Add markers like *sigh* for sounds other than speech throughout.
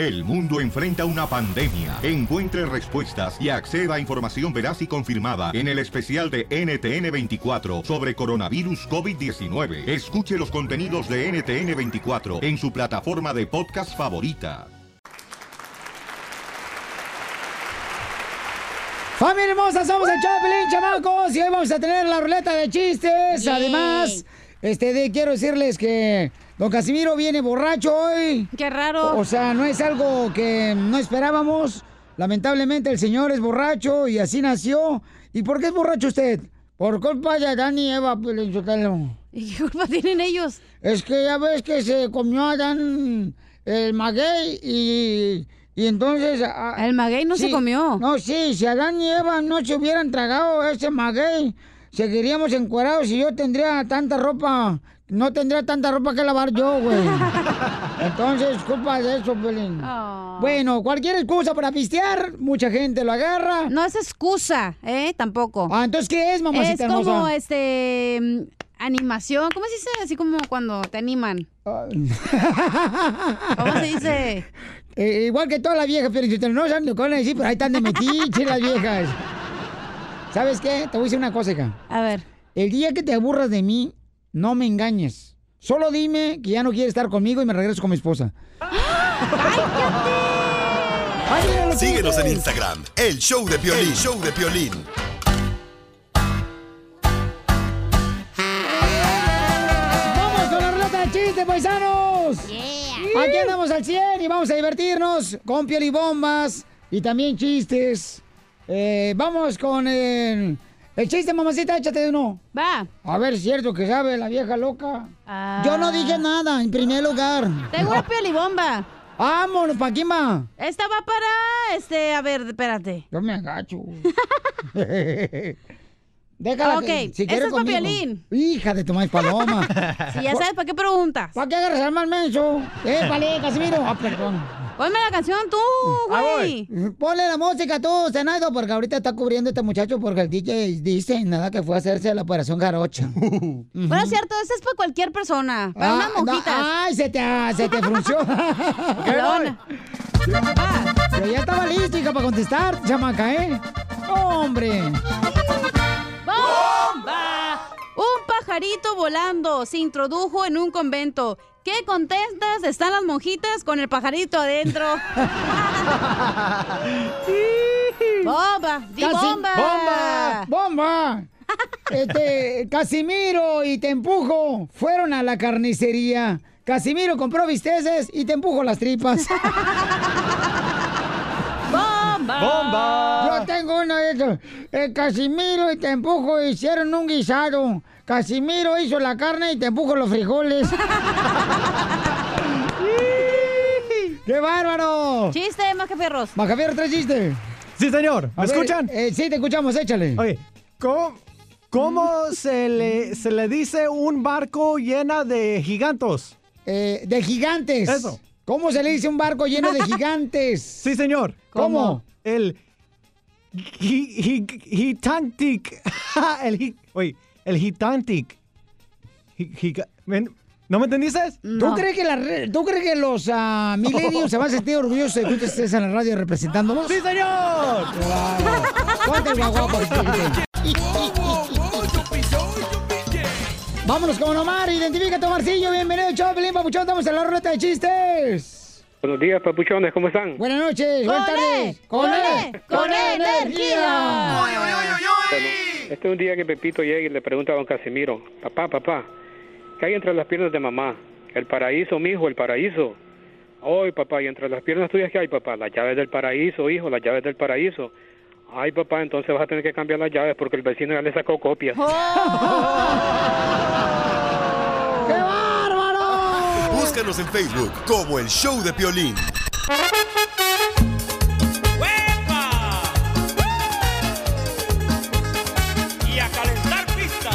El mundo enfrenta una pandemia. Encuentre respuestas y acceda a información veraz y confirmada en el especial de NTN24 sobre coronavirus COVID-19. Escuche los contenidos de NTN24 en su plataforma de podcast favorita. Familia hermosa, somos el Choplin, chamacos, y hoy vamos a tener la ruleta de chistes. Además, este, de, quiero decirles que don Casimiro viene borracho hoy. Qué raro. O sea, no es algo que no esperábamos. Lamentablemente el señor es borracho y así nació. ¿Y por qué es borracho usted? Por culpa de Adán y Eva, Piolín Sotelo. *laughs* ¿Y qué culpa tienen ellos? Es que ya ves que se comió Adán el maguey y, y entonces... a- El maguey no se comió. No, sí, si Adán y Eva no se hubieran tragado ese maguey, seguiríamos encuerados y yo tendría tanta ropa, no tendría tanta ropa que lavar yo, güey. *laughs* Entonces, culpa de eso, Pelín. Oh. Bueno, cualquier excusa para pistear, mucha gente lo agarra. No es excusa, ¿eh? Tampoco. Ah, entonces, ¿qué es, mamacita Es como hermosa? este mm, animación, ¿cómo se dice? Así como cuando te animan. ¿Cómo se dice? *laughs* Eh, igual que todas las viejas, pero no saben lo que van a decir, pero ahí están de metiche las viejas. ¿Sabes qué? Te voy a decir una cosa, hija. A ver. El día que te aburras de mí, no me engañes. Solo dime que ya no quieres estar conmigo y me regreso con mi esposa. Ay, Síguenos en. Instagram, el show de Piolín, el show de Piolín. ¡Vamos con la ruleta de chistes, paisanos! Aquí andamos al 100 y vamos a divertirnos con piel y bombas y también chistes. Eh, vamos con el, el chiste, mamacita, échate de uno. Va. A ver, cierto que sabe la vieja loca. Ah. Yo no dije nada, en primer lugar. Tengo una piolibomba. Vámonos, ¿pa' quién va? Esta va para, este, a ver, espérate. Yo me agacho. *laughs* Déjala Ok, que, si quiere es pa' conmigo. Piolín. Hija de tu maíz paloma. *laughs* Si ya sabes, ¿para qué preguntas? ¿Para qué agarras al mal menso? Eh, vale, Casimiro. Ah, perdón. Ponme la canción tú, güey. Ponle la música tú, Zenaido, porque ahorita está cubriendo este muchacho porque el DJ dice nada que fue a hacerse la operación jarocha. *laughs* Bueno, es cierto, esa es para cualquier persona. Para Ah, unas no, monjitas. ay, se te, se te frunció. *laughs* Perdón. Pero ya estaba listo, hija, para contestar, chamaca, ¿eh? ¡Hombre! ¡Bomba! Un pajarito volando se introdujo en un convento. ¿Qué contentas están las monjitas con el pajarito adentro? *laughs* ¡Bomba! ¡Di Casi- bomba! ¡Bomba! ¡Bomba! Este, Casimiro y te empujo fueron a la carnicería. Casimiro compró bisteces y te empujo las tripas. *laughs* ¡Bomba! ¡Bomba! Yo tengo uno de esos. Eh, Casimiro y te empujo hicieron un guisado. Casimiro hizo la carne y te empujo los frijoles. *laughs* ¡Qué bárbaro! ¡Chiste, Macaferros! Macafiero, tres chistes. Sí, señor. ¿Me A ver, escuchan? eh, sí, te escuchamos, échale. Oye, ¿cómo, cómo se, le, se le dice un barco llena de gigantos? Eh, de gigantes. Eso. ¿Cómo se le dice un barco lleno de gigantes? Sí, señor. ¿Cómo? El gi- gi- gigantic. *laughs* el oye, el gigantic. ¿No me entendiste? ¿Tú, crees que la re- ¿Tú crees que los ah, *laughs* millennials se van a sentir orgullosos de que tú estés en la radio representándolos? ¡Sí, señor! Chiquitín. Vámonos con Omar, identifícate Omarcillo, bienvenido, Choplin, papuchón, estamos en la ruleta de chistes. Buenos días, papuchones, ¿cómo están? Buenas noches, buenas ¡Con tardes. E! ¡Con E! ¡Con energía! Bueno, este es un día que Pepito llega y le pregunta a don Casimiro, papá, papá, ¿qué hay entre las piernas de mamá? El paraíso, mijo, el paraíso. Ay, papá, ¿y entre las piernas tuyas qué hay, papá? Las llaves del paraíso, hijo, las llaves del paraíso. Ay, papá, entonces vas a tener que cambiar las llaves porque el vecino ya le sacó copias. ¡Qué bárbaro! Búscanos en Facebook como el show de Piolín. Y a calentar pista.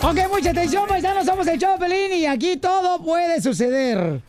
Ok, mucha atención, paisanos, somos el Choplin y aquí todo puede suceder.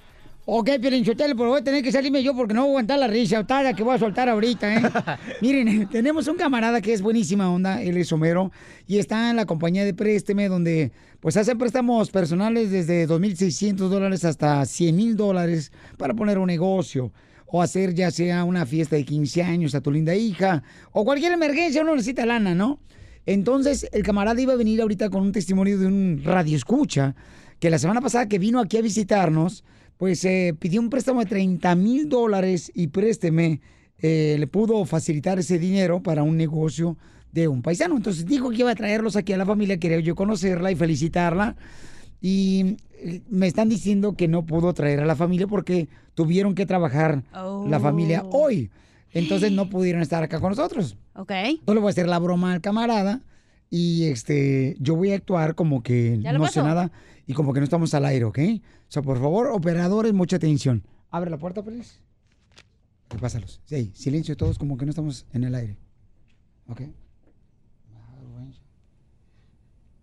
Ok, Pielinchotelo, pero voy a tener que salirme yo porque no voy a aguantar la risa otada que voy a soltar ahorita, ¿eh? *laughs* Miren, *laughs* tenemos un camarada que es buenísima onda, él es Homero, y está en la compañía de Présteme, donde pues hace préstamos personales desde 2.600 dólares hasta 100.000 dólares para poner un negocio o hacer ya sea una fiesta de 15 años a tu linda hija, o cualquier emergencia, uno necesita lana, ¿no? Entonces, el camarada iba a venir ahorita con un testimonio de un radio escucha, que la semana pasada que vino aquí a visitarnos, pues eh, pidió un préstamo de 30 mil dólares y présteme, eh, le pudo facilitar ese dinero para un negocio de un paisano. Entonces dijo que iba a traerlos aquí a la familia, quería yo conocerla y felicitarla. Y eh, me están diciendo que no pudo traer a la familia porque tuvieron que trabajar la familia Oh. hoy. Entonces no pudieron estar acá con nosotros. Ok. Yo le voy a hacer la broma al camarada y este yo voy a actuar como que no sé nada y como que no estamos al aire, ¿ok? O sea, por favor, operadores, mucha atención. Abre la puerta, please. Pásalos. Sí, silencio todos como que no estamos en el aire. ¿Ok?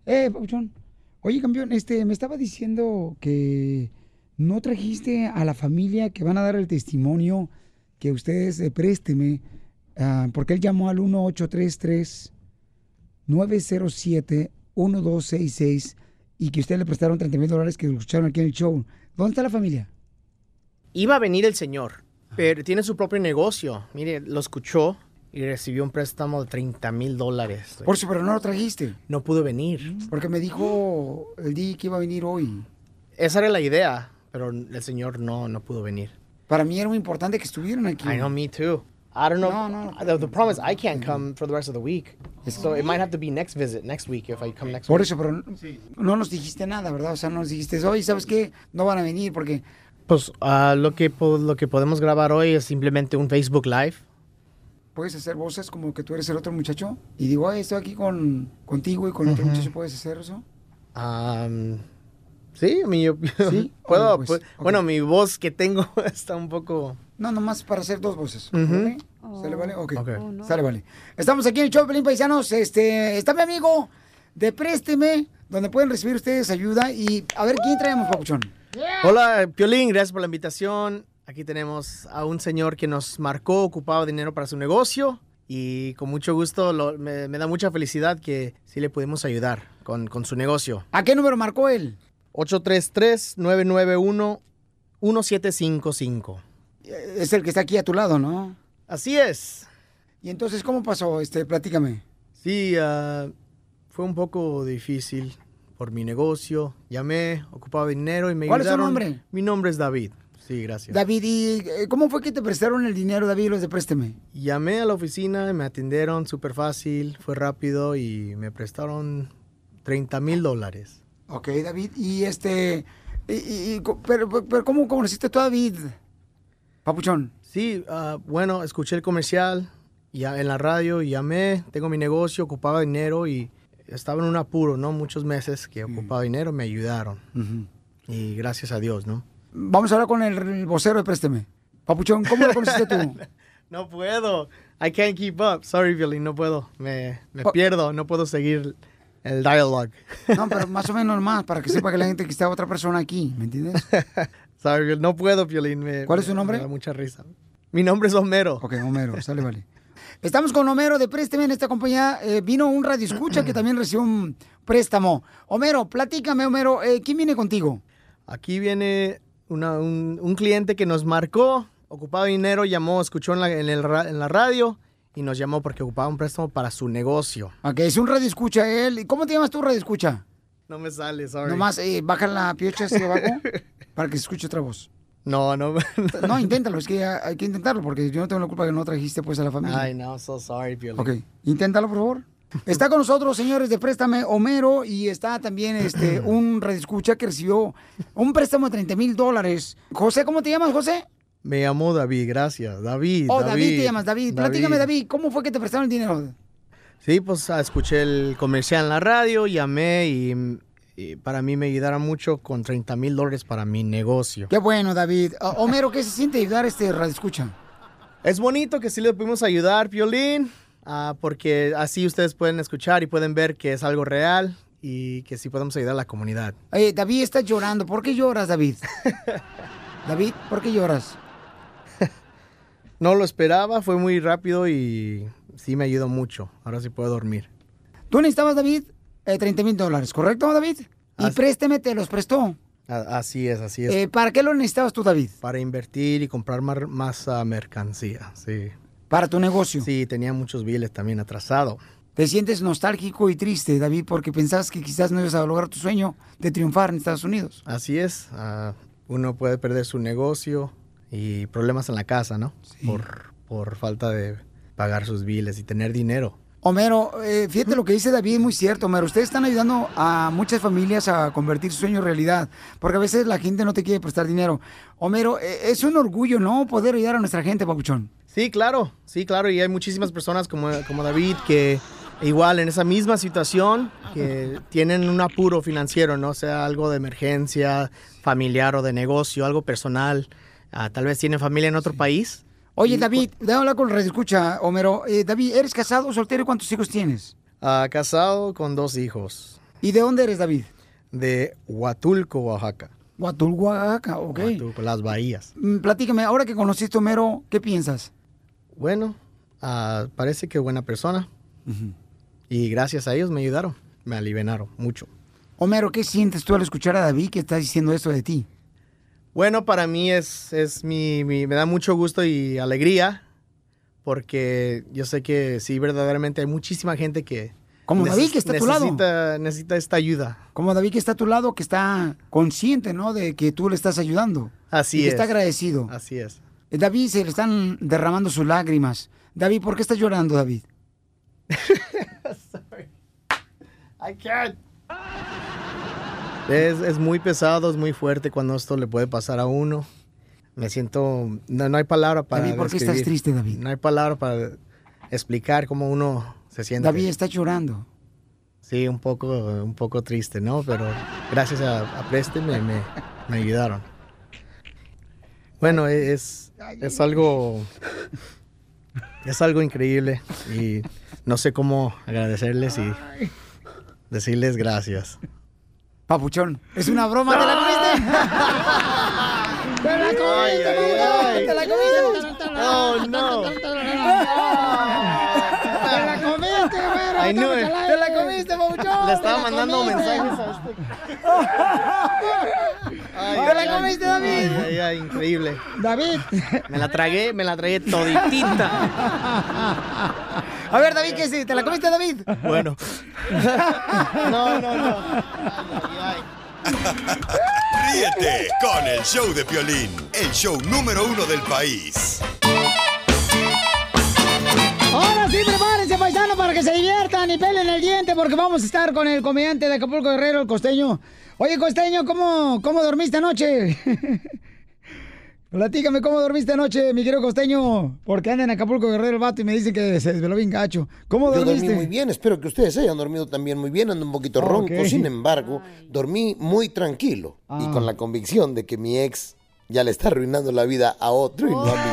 Eh, Pauchón. Oye, campeón, este, me estaba diciendo que no trajiste a la familia que van a dar el testimonio que ustedes eh, présteme, ah, porque él llamó al 1833-907-1266 y que ustedes le prestaron 30 mil dólares que escucharon aquí en el show. ¿Dónde está la familia? Iba a venir el señor, pero tiene su propio negocio. Mire, lo escuchó y recibió un préstamo de 30 mil dólares. Por eso, pero no lo trajiste. No pudo venir. Porque me dijo el día que iba a venir hoy. Esa era la idea, pero el señor no, no pudo venir. Para mí era muy importante que estuvieran aquí. I know, me too. I don't know. No, no. The, the problem is I can't come for the rest of the week. So it might have to be next visit, next week, if I come next Por week. eso, pero no nos dijiste nada, ¿verdad? O sea, no nos dijiste, oye, ¿sabes qué? No van a venir porque... Pues ah, lo, que, po- lo que podemos grabar hoy es simplemente un Facebook Live. puedes hacer voces como que tú eres el otro muchacho. Y digo, ay, estoy aquí con, contigo y con otro Ujú. muchacho, ¿puedes hacer eso? Sí, mi, yo, ¿Sí? *laughs* puedo. Órale, pues, pu- ok. Bueno, mi voz que tengo *laughs* está un poco. No, nomás para hacer dos voces. Ujú. ¿vale? ¿Sale, vale? Ok. Ok. Sale, vale. Estamos aquí en el show, Pelín Paisanos. Este, está mi amigo de Présteme, donde pueden recibir ustedes ayuda. Y a ver, ¿quién traemos, Papuchón? Hola, Piolín, gracias por la invitación. Aquí tenemos a un señor que nos marcó, ocupaba dinero para su negocio. Y con mucho gusto, lo- me, me da mucha felicidad que sí le pudimos ayudar con, con su negocio. ¿A qué número marcó él? 833-991-1755. Es el que está aquí a tu lado, ¿no? Así es. Y entonces, ¿cómo pasó? Este, platícame. Sí, ah, fue un poco difícil por mi negocio. Llamé, ocupaba dinero y me ¿Cuál es tu ayudaron. nombre? Mi nombre es David. Sí, gracias. David, ¿y eh, cómo fue que te prestaron el dinero, David, los de Présteme? Llamé a la oficina, me atendieron súper fácil, fue rápido y me prestaron 30 mil dólares. Ok, David, y este... y- y- pero, pero, ¿cómo conociste tú a David? Papuchón. Sí, ah, bueno, escuché el comercial ya en la radio, llamé, tengo mi negocio, ocupaba dinero y estaba en un apuro, ¿no? Muchos meses que ocupaba dinero, me ayudaron. Y gracias a Dios, ¿no? Vamos a hablar con el, vocero de Présteme. Papuchón, ¿cómo lo conociste tú? *laughs* No puedo. I can't keep up. Sorry, Violín, no puedo. Me, me Oh. pierdo, no puedo seguir el dialogue. No, pero más o menos más, para que sepa que la gente que está otra persona aquí, ¿me entiendes? *laughs* Sorry, no puedo, Violín. me- ¿Cuál es su nombre? Me da mucha risa. Mi nombre es Homero. Ok, Homero, sale, vale. Estamos con Homero de Présteme en esta compañía. Eh, vino un radio escucha que también recibió un préstamo. Homero, platícame, Homero, eh, ¿quién viene contigo? Aquí viene una- un, un cliente que nos marcó, ocupaba dinero, llamó, escuchó en la, en el en la radio y nos llamó porque ocupaba un préstamo para su negocio. Ok, es un radio escucha él. ¿Y ¿Cómo te llamas tú, radio escucha? No me sale, sorry. Nomás eh, baja la piocha hacia abajo *laughs* para que se escuche otra voz. No, no. *laughs* No, inténtalo, es que hay que intentarlo porque yo no tengo la culpa que no trajiste pues a la familia. Ay, no, so sorry, Violín. Ok, inténtalo, por favor. Está con nosotros, señores, de Préstame Homero, y está también este, *clears throat* un redescucha que recibió un préstamo de 30 mil dólares. José, ¿cómo te llamas, José? Me llamo David, gracias. David. Oh, David, te llamas, David. Platícame, David, ¿cómo fue que te prestaron el dinero? Sí, pues ah, escuché el comercial en la radio, llamé y para mí me ayudaron mucho con 30 mil dólares para mi negocio. Qué bueno, David. Homero, ¿qué se siente ayudar a este redescucha? Es bonito que sí le pudimos ayudar, Piolín, ah, porque así ustedes pueden escuchar y pueden ver que es algo real y que sí podemos ayudar a la comunidad. Oye, David está llorando. ¿Por qué lloras, David? *laughs* David, ¿por qué lloras? *laughs* No lo esperaba, fue muy rápido y sí me ayudó mucho. Ahora sí puedo dormir. Tú necesitabas, David, eh, 30 mil dólares, ¿correcto, David? Y Así- présteme te los prestó. Así es, así es. Eh, ¿Para qué lo necesitabas tú, David? Para invertir y comprar más ah, mercancía, sí. Para tu negocio. Sí, tenía muchos biles también atrasado. Te sientes nostálgico y triste, David, porque pensabas que quizás no ibas a lograr tu sueño de triunfar en Estados Unidos. Así es, ah, uno puede perder su negocio y problemas en la casa, ¿no? Por, por falta de pagar sus biles y tener dinero. Homero, eh, fíjate lo que dice David, muy cierto, Homero. Ustedes están ayudando a muchas familias a convertir su sueño en realidad, porque a veces la gente no te quiere prestar dinero. Homero, eh, es un orgullo, ¿no? Poder ayudar a nuestra gente, Papuchón. Sí, claro, sí, claro, y hay muchísimas personas como, como David que igual en esa misma situación, que tienen un apuro financiero, ¿no? Sea algo de emergencia, familiar o de negocio, algo personal. Ah, tal vez tienen familia en otro país. Oye, David, déjame hablar con el escucha, Homero. Eh, David, ¿eres casado o soltero y cuántos hijos tienes? Ah, casado con dos hijos. ¿Y de dónde eres, David? De Huatulco, Oaxaca. Huatulco, Oaxaca, ok. Huatulco, las bahías. Mm, Platícame, ahora que conociste a Homero, ¿qué piensas? Bueno, ah, parece que buena persona. Y gracias a ellos me ayudaron, me aliviaron mucho. Homero, ¿qué sientes tú al escuchar a David que está diciendo esto de ti? Bueno, para mí es, es mi, mi- me da mucho gusto y alegría porque yo sé que sí, verdaderamente hay muchísima gente que... Como David, que está a tu lado. necesita- Necesita esta ayuda. Como David que está a tu lado, que está consciente, ¿no? De que tú le estás ayudando. Así y que es. está agradecido. Así es. Eh, David, se le están derramando sus lágrimas. David, ¿por qué estás llorando, David? *laughs* I can't. Es, es muy pesado, es muy fuerte cuando esto le puede pasar a uno. Me siento... No, no hay palabra para David, ¿por qué estás triste, David? No hay palabra para explicar cómo uno se siente. David está llorando. Sí, un poco, un poco triste, ¿no? Pero gracias a, a Preste me, me- me ayudaron. Bueno, e, es, es algo... Es algo increíble y no sé cómo agradecerles y decirles gracias. Papuchón, es una broma, ¿te la comiste? ¡Te la comiste, papuchón! ¡Te la comiste! Oh, no. ¡Te la comiste, güero! ¡Te la comiste, papuchón! Le estaba ¡Te la mandando comiste! mensajes a este. Ay, ¡Te la comiste, David! ay, ay, increíble. David. Me la tragué, me la tragué toditita. *laughs* A ver, David, ¿qué es? ¿Te la comiste, David? Bueno. *laughs* No, no, no. Ríete con el show de Piolín, el show número uno del país. Ahora sí, prepárense, paisano, para que se diviertan y pelen el diente, porque vamos a estar con el comediante de Acapulco Guerrero, el costeño. Oye, costeño, ¿cómo, cómo dormiste anoche? *laughs* Platícame cómo dormiste anoche, mi querido costeño, porque anda en Acapulco Guerrero el vato y me dicen que se desveló bien gacho. ¿Cómo Yo dormiste? dormí muy bien, espero que ustedes hayan dormido también muy bien, ando un poquito ronco, sin embargo, dormí muy tranquilo y Ah. con la convicción de que mi ex ya le está arruinando la vida a otro y no a mí.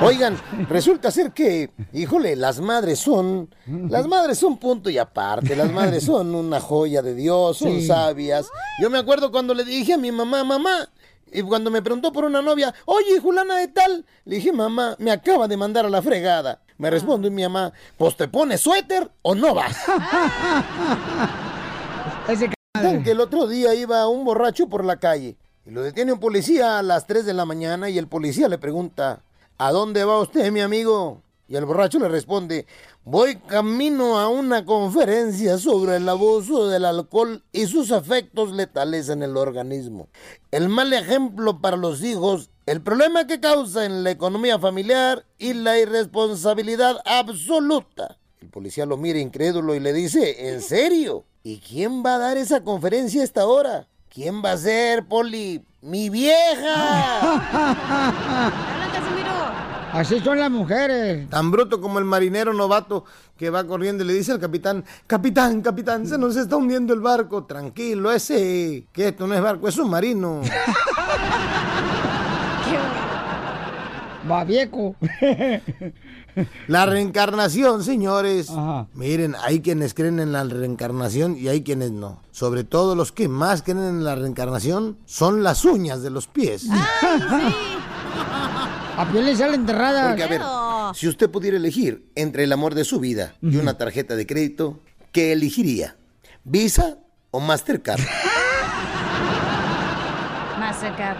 *laughs* Oigan, resulta ser que, híjole, las madres son, las madres son punto y aparte, las madres *laughs* son una joya de Dios, son Sí. sabias. Yo me acuerdo cuando le dije a mi mamá, mamá, y cuando me preguntó por una novia, oye, Julana de tal, le dije, mamá, me acaba de mandar a la fregada. Me responde mi mamá, pues te pones suéter o no vas. *laughs* Que el otro día iba un borracho por la calle y lo detiene un policía a las 3 de la mañana y el policía le pregunta, ¿a dónde va usted, mi amigo? Y el borracho le responde, voy camino a una conferencia sobre el abuso del alcohol y sus efectos letales en el organismo. El mal ejemplo para los hijos, el problema que causa en la economía familiar y la irresponsabilidad absoluta. El policía lo mira incrédulo y le dice, ¿en serio? ¿Y quién va a dar esa conferencia a esta hora? ¿Quién va a ser, Poli? ¡Mi vieja! *laughs* Así son las mujeres. Tan bruto como el marinero novato que va corriendo y le dice al capitán, capitán, capitán, se nos está hundiendo el barco. Tranquilo, ese, que esto no es barco, es un marino. *laughs* Va viejo. *laughs* La reencarnación, señores. Miren, hay quienes creen en la reencarnación y hay quienes no. Sobre todo los que más creen en la reencarnación son las uñas de los pies. A piel le sale enterrada. Porque, a ver, si usted pudiera elegir entre el amor de su vida y una tarjeta de crédito, ¿qué elegiría? ¿Visa o Mastercard? *laughs* Mastercard.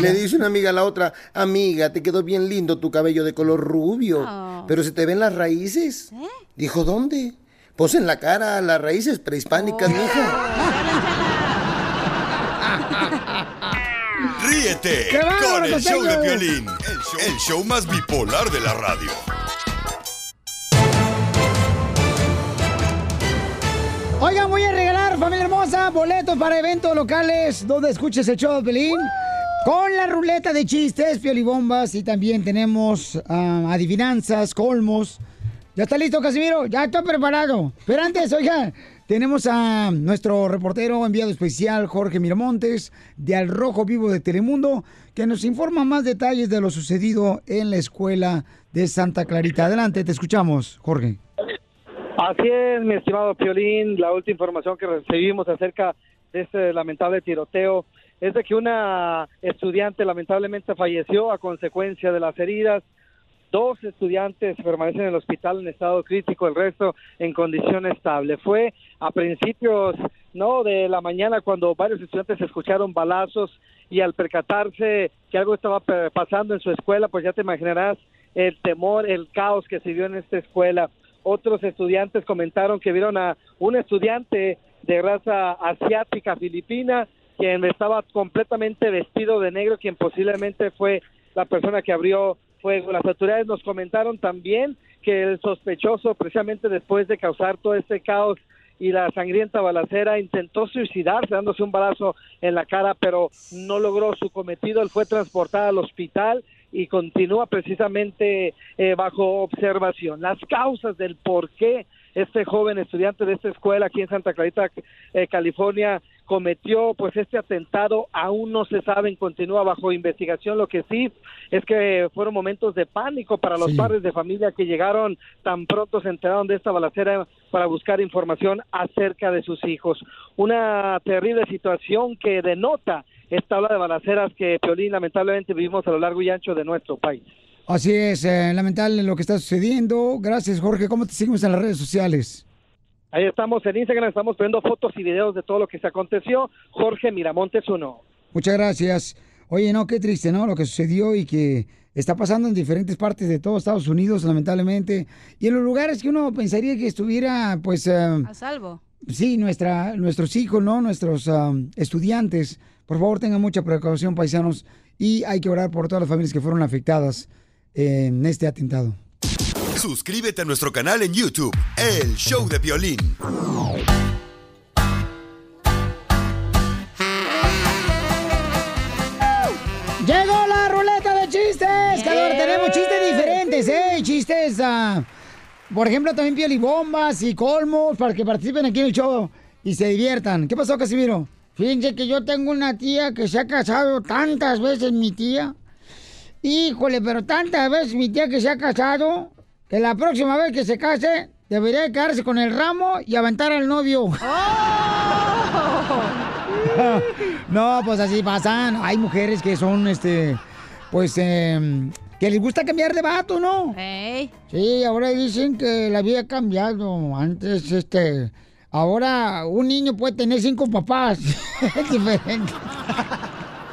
Le dice una amiga a la otra, amiga, te quedó bien lindo tu cabello de color rubio, Oh. pero se te ven las raíces. Dijo, ¿dónde? Pues en la cara, las raíces prehispánicas, ¡Qué *laughs* bárbaro, con el show de violín, el show, el show más bipolar de la radio. Oigan, voy a regalar, familia hermosa, boletos para eventos locales donde escuches el show de Pelín. Con la ruleta de chistes, piolibombas y también tenemos ah, adivinanzas, colmos. ¿Ya está listo, Casimiro? Ya estoy preparado. Pero antes, oiga, tenemos a nuestro reportero enviado especial, Jorge Miramontes, de Al Rojo Vivo de Telemundo, que nos informa más detalles de lo sucedido en la escuela de Santa Clarita. Adelante, te escuchamos, Jorge. Así es, mi estimado Piolín, la última información que recibimos acerca de este lamentable tiroteo es de que una estudiante lamentablemente falleció a consecuencia de las heridas. Dos estudiantes permanecen en el hospital en estado crítico, el resto en condición estable. Fue a principios no de la mañana cuando varios estudiantes escucharon balazos y al percatarse que algo estaba pasando en su escuela, pues ya te imaginarás el temor, el caos que se vio en esta escuela. Otros estudiantes comentaron que vieron a un estudiante de raza asiática filipina quien estaba completamente vestido de negro, quien posiblemente fue la persona que abrió fuego. Las autoridades nos comentaron también que el sospechoso, precisamente después de causar todo este caos y la sangrienta balacera, intentó suicidarse dándose un balazo en la cara, pero no logró su cometido. Él fue transportado al hospital y continúa precisamente eh, bajo observación. Las causas del por qué este joven estudiante de esta escuela aquí en Santa Clarita, eh, California, cometió pues este atentado aún no se saben, continúa bajo investigación. Lo que sí es que fueron momentos de pánico para los padres de familia que llegaron tan pronto se enteraron de esta balacera para buscar información acerca de sus hijos. Una terrible situación que denota esta ola de balaceras que Piolín lamentablemente vivimos a lo largo y ancho de nuestro país. Así es, eh, lamentable lo que está sucediendo. Gracias, Jorge. ¿Cómo te seguimos en las redes sociales? Ahí estamos en Instagram, estamos poniendo fotos y videos de todo lo que se aconteció. Jorge Miramontes uno. Muchas gracias. Oye, no, qué triste, ¿no? Lo que sucedió y que está pasando en diferentes partes de todo Estados Unidos, lamentablemente. Y en los lugares que uno pensaría que estuviera, pues... eh, A salvo. Sí, nuestra, nuestros hijos, ¿no? Nuestros um, estudiantes. Por favor, tengan mucha precaución, paisanos. Y hay que orar por todas las familias que fueron afectadas en este atentado. Suscríbete a nuestro canal en YouTube, El Show de Violín. ¡Llegó la ruleta de chistes! Ahora tenemos chistes diferentes, ¿eh? Chistes, ah, por ejemplo, también piolibombas y colmos para que participen aquí en el show y se diviertan. ¿Qué pasó, Casimiro? Fíjense que yo tengo una tía que se ha casado tantas veces, mi tía. Híjole, pero tantas veces mi tía que se ha casado, que la próxima vez que se case, debería de quedarse con el ramo y aventar al novio. *laughs* no, pues así pasan. Hay mujeres que son, este, pues, em, que les gusta cambiar de vato, ¿no? Sí, ahora dicen que la vida ha cambiado. Antes, este, ahora un niño puede tener cinco papás. *laughs* es diferente. *laughs*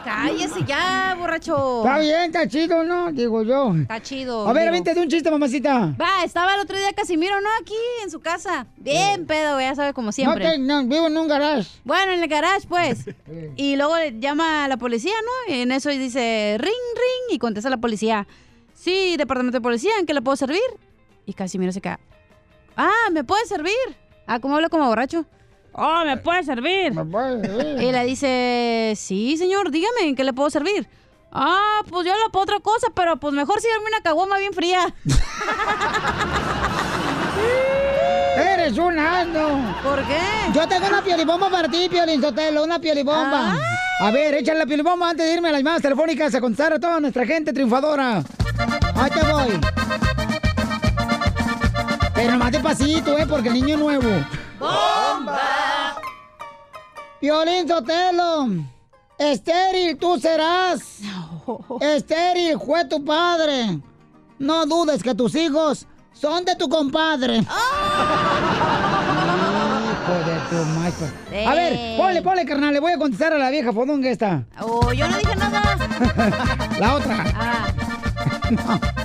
Cállese ya, borracho. Está bien, está chido, ¿no? Digo yo. Está chido. A ver, avéntate un chiste, mamacita. Va, estaba el otro día Casimiro, ¿no? Aquí en su casa. Bien pedo, ya sabe, como siempre. No, te- no, vivo en un garage. Bueno, en el garage, pues. *laughs* y luego le llama a la policía, ¿no? Y en eso dice, ring, ring, y contesta la policía. Sí, departamento de policía, ¿en qué le puedo servir? Y Casimiro se queda. Ah, ¿me puede servir? Ah, ¿cómo habla como borracho? Oh, ¿me puede servir? Y le dice, sí, señor, dígame, ¿en qué le puedo servir? Ah, pues yo le puedo otra cosa, pero pues mejor si darme una caguama bien fría. *laughs* Eres un asno. ¿Por qué? Yo tengo una piolibomba para ti, Piolín Sotelo, una piolibomba. A ver, échale la pilibomba antes de irme a las llamadas telefónicas a contestar a toda nuestra gente triunfadora. Ahí te voy. Pero nomás despacito, ¿eh? Porque el niño es nuevo. ¡Bomba! Violín Sotelo. Estéril tú serás. Estéril fue tu padre. No dudes que tus hijos son de tu compadre. Hijo de tu maíz. A ver, ponle, ponle, carnal. Le voy a contestar a la vieja fodonga esta. Oh, yo no dije nada. *laughs* La otra. Ah. *laughs*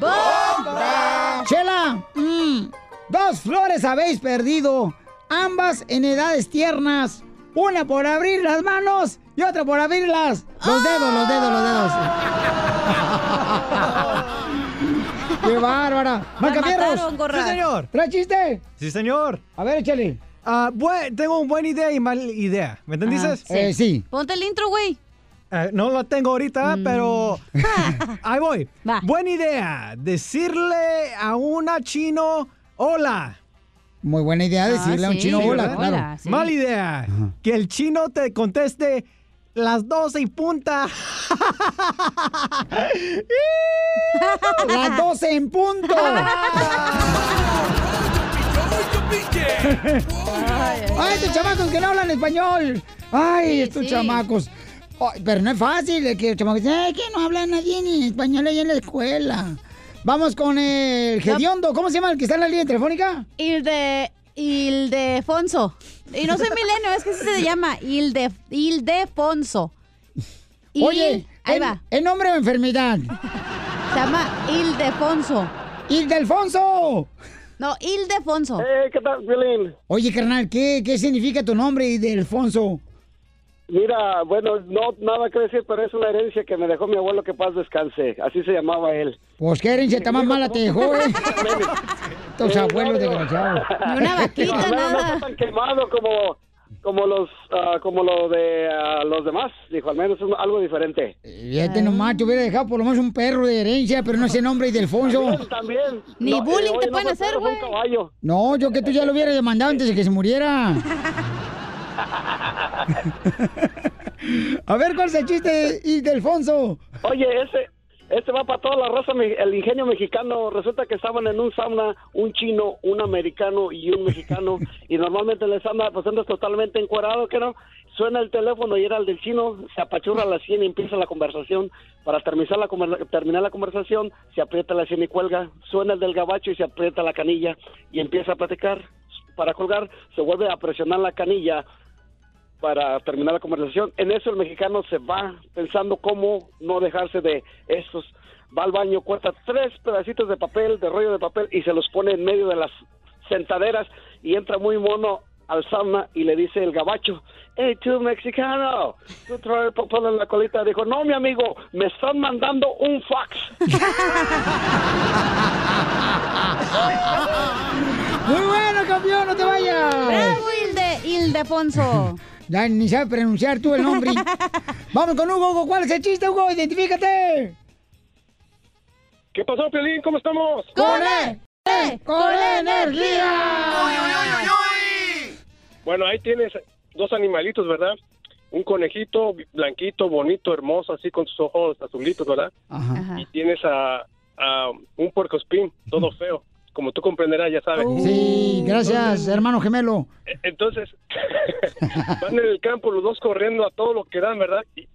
¡Bomba! Mm, dos flores habéis perdido, ambas en edades tiernas. Una por abrir las manos y otra por abrirlas. Los dedos, los dedos, los dedos. *laughs* ¡Qué bárbara! ¡Macafierros! Sí, señor. ¿Trae chiste? Sí, señor. A ver, échale. Ah, buen- tengo una buena idea y mala idea. ¿Me entendiste? Eh, sí. Ponte el intro, güey. Eh, no lo tengo ahorita, pero *laughs* ahí voy. Buena idea. Decirle a una chino hola. Muy buena idea decirle a un chino hola, ¿verdad? claro. Mala idea. Que el chino te conteste las 12 y punta. *laughs* Las 12 en punto. *laughs* Ay, estos chamacos que no hablan español. Ay, estos sí. chamacos. Ay, pero no es fácil de que los chamacos dicen, ay, que no hablan nadie ni español ahí en la escuela. Vamos con el Gediondo. ¿Cómo se llama el que está en la línea telefónica? Ilde... Ildefonso. Y no soy milenio, es que así se llama. Ilde... Ildefonso. Il- Oye, ahí ¿el, va. ¿el nombre o enfermedad? Se llama Ildefonso. ¡Ildefonso! No, Ildefonso. ¿Qué tal, Violín? Oye, carnal, ¿qué, qué significa tu nombre, Ildefonso? Mira, bueno, no nada que decir, pero es una herencia que me dejó mi abuelo que paz descanse. Así se llamaba él. Pues qué herencia tan más mala te dejó, ¿eh? Tus Eh, abuelos no, desgraciados. Digo, al *laughs* menos No está tan quemado como, como los ah, como lo de ah, los demás. Dijo, al menos es algo diferente. Fíjate nomás, te hubiera dejado por lo menos un perro de herencia, pero no ese nombre Ildefonso. También, también. Ni No, bullying eh, te no pueden fue hacer, güey. un caballo. No, yo que tú ya lo hubieras demandado antes de que se muriera. *laughs* A ver, ¿cuál es el chiste, Ildefonso? Oye, ese, este va para toda la raza, el ingenio mexicano. Resulta que estaban en un sauna, un chino, un americano y un mexicano. *laughs* y normalmente en el sauna, pues andas totalmente encuadrado, que no. Suena el teléfono y era el del chino, se apachurra la sien y empieza la conversación. Para terminar la, terminar la conversación, se aprieta la sien y cuelga. Suena el del gabacho y se aprieta la canilla y empieza a platicar. Para colgar, se vuelve a presionar la canilla para terminar la conversación. En eso el mexicano se va pensando cómo no dejarse de estos. Va al baño, corta tres pedacitos de papel, de rollo de papel, y se los pone en medio de las sentaderas y entra muy mono al sauna y le dice el gabacho, hey, tú mexicano, tú traes papel en la colita. Dijo, no, mi amigo, me están mandando un fax. Muy bueno, campeón, no te vayas. Bravo, Ilde, Ildefonso. Ya ni sabes pronunciar tú el nombre. *laughs* Vamos con Hugo, Hugo. ¿Cuál es el chiste, Hugo? Identifícate. ¿Qué pasó, Pelín? ¿Cómo estamos? ¡Con él! ¡Con energía! Bueno, ahí tienes dos animalitos, ¿verdad? Un conejito blanquito, bonito, hermoso, así con sus ojos azulitos, ¿verdad? Y tienes a, a un puercoespín, todo *laughs* feo, como tú comprenderás, ya sabes. Sí, gracias, hermano gemelo. E- Entonces, *laughs* van en el campo los dos corriendo a todo lo que dan, ¿verdad? Y,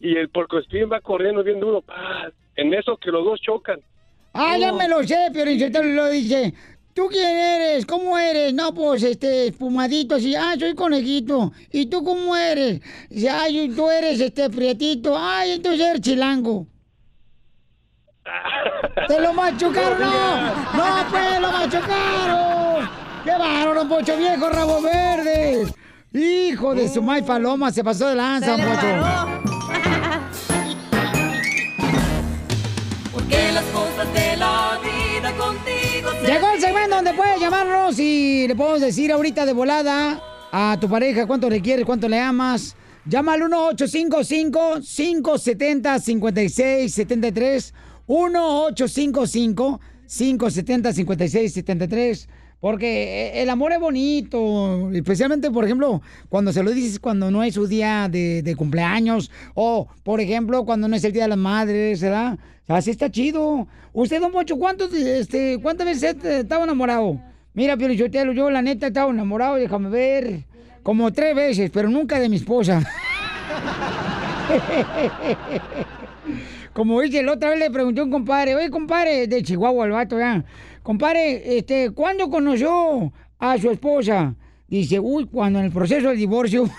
y el puercoespín va corriendo bien duro. ¡pah! En eso que los dos chocan. Ah, ya me lo sé, pero lo dice. ¿Tú quién eres? ¿Cómo eres? No, pues, este, espumadito, así. Ah, soy conejito. ¿Y tú cómo eres? Ay, tú eres, este, prietito. Ay, entonces eres chilango. ¡Te lo machucaron! ¡No! ¡No, pues, lo machucaron! ¡Qué bárbaro, don Pocho viejo, rabo verde! ¡Hijo de su maíz paloma! Se pasó de lanza, don Pocho. *laughs* Porque las cosas de la vida contigo se Llegó el segmento donde puedes llamarnos y le podemos decir ahorita de volada a tu pareja cuánto le quieres, cuánto le amas. Llama al 1-855-570-5673. 1-855-570-5673. Porque eh, el amor es bonito, especialmente, por ejemplo, cuando se lo dices cuando no es su día de, de cumpleaños, o, por ejemplo, cuando no es el día de las madres, ¿verdad? Así está chido. Usted, don Pocho, ¿cuántos, este, ¿cuántas veces estaba enamorado? Mira, Pio Lichotelo, yo la neta estaba enamorado, déjame ver, como tres veces, pero nunca de mi esposa. *laughs* Como dice, la otra vez le pregunté a un compadre, oye, compadre, de Chihuahua el vato ya, compadre, este, ¿cuándo conoció a su esposa? Dice, uy, cuando en el proceso del divorcio.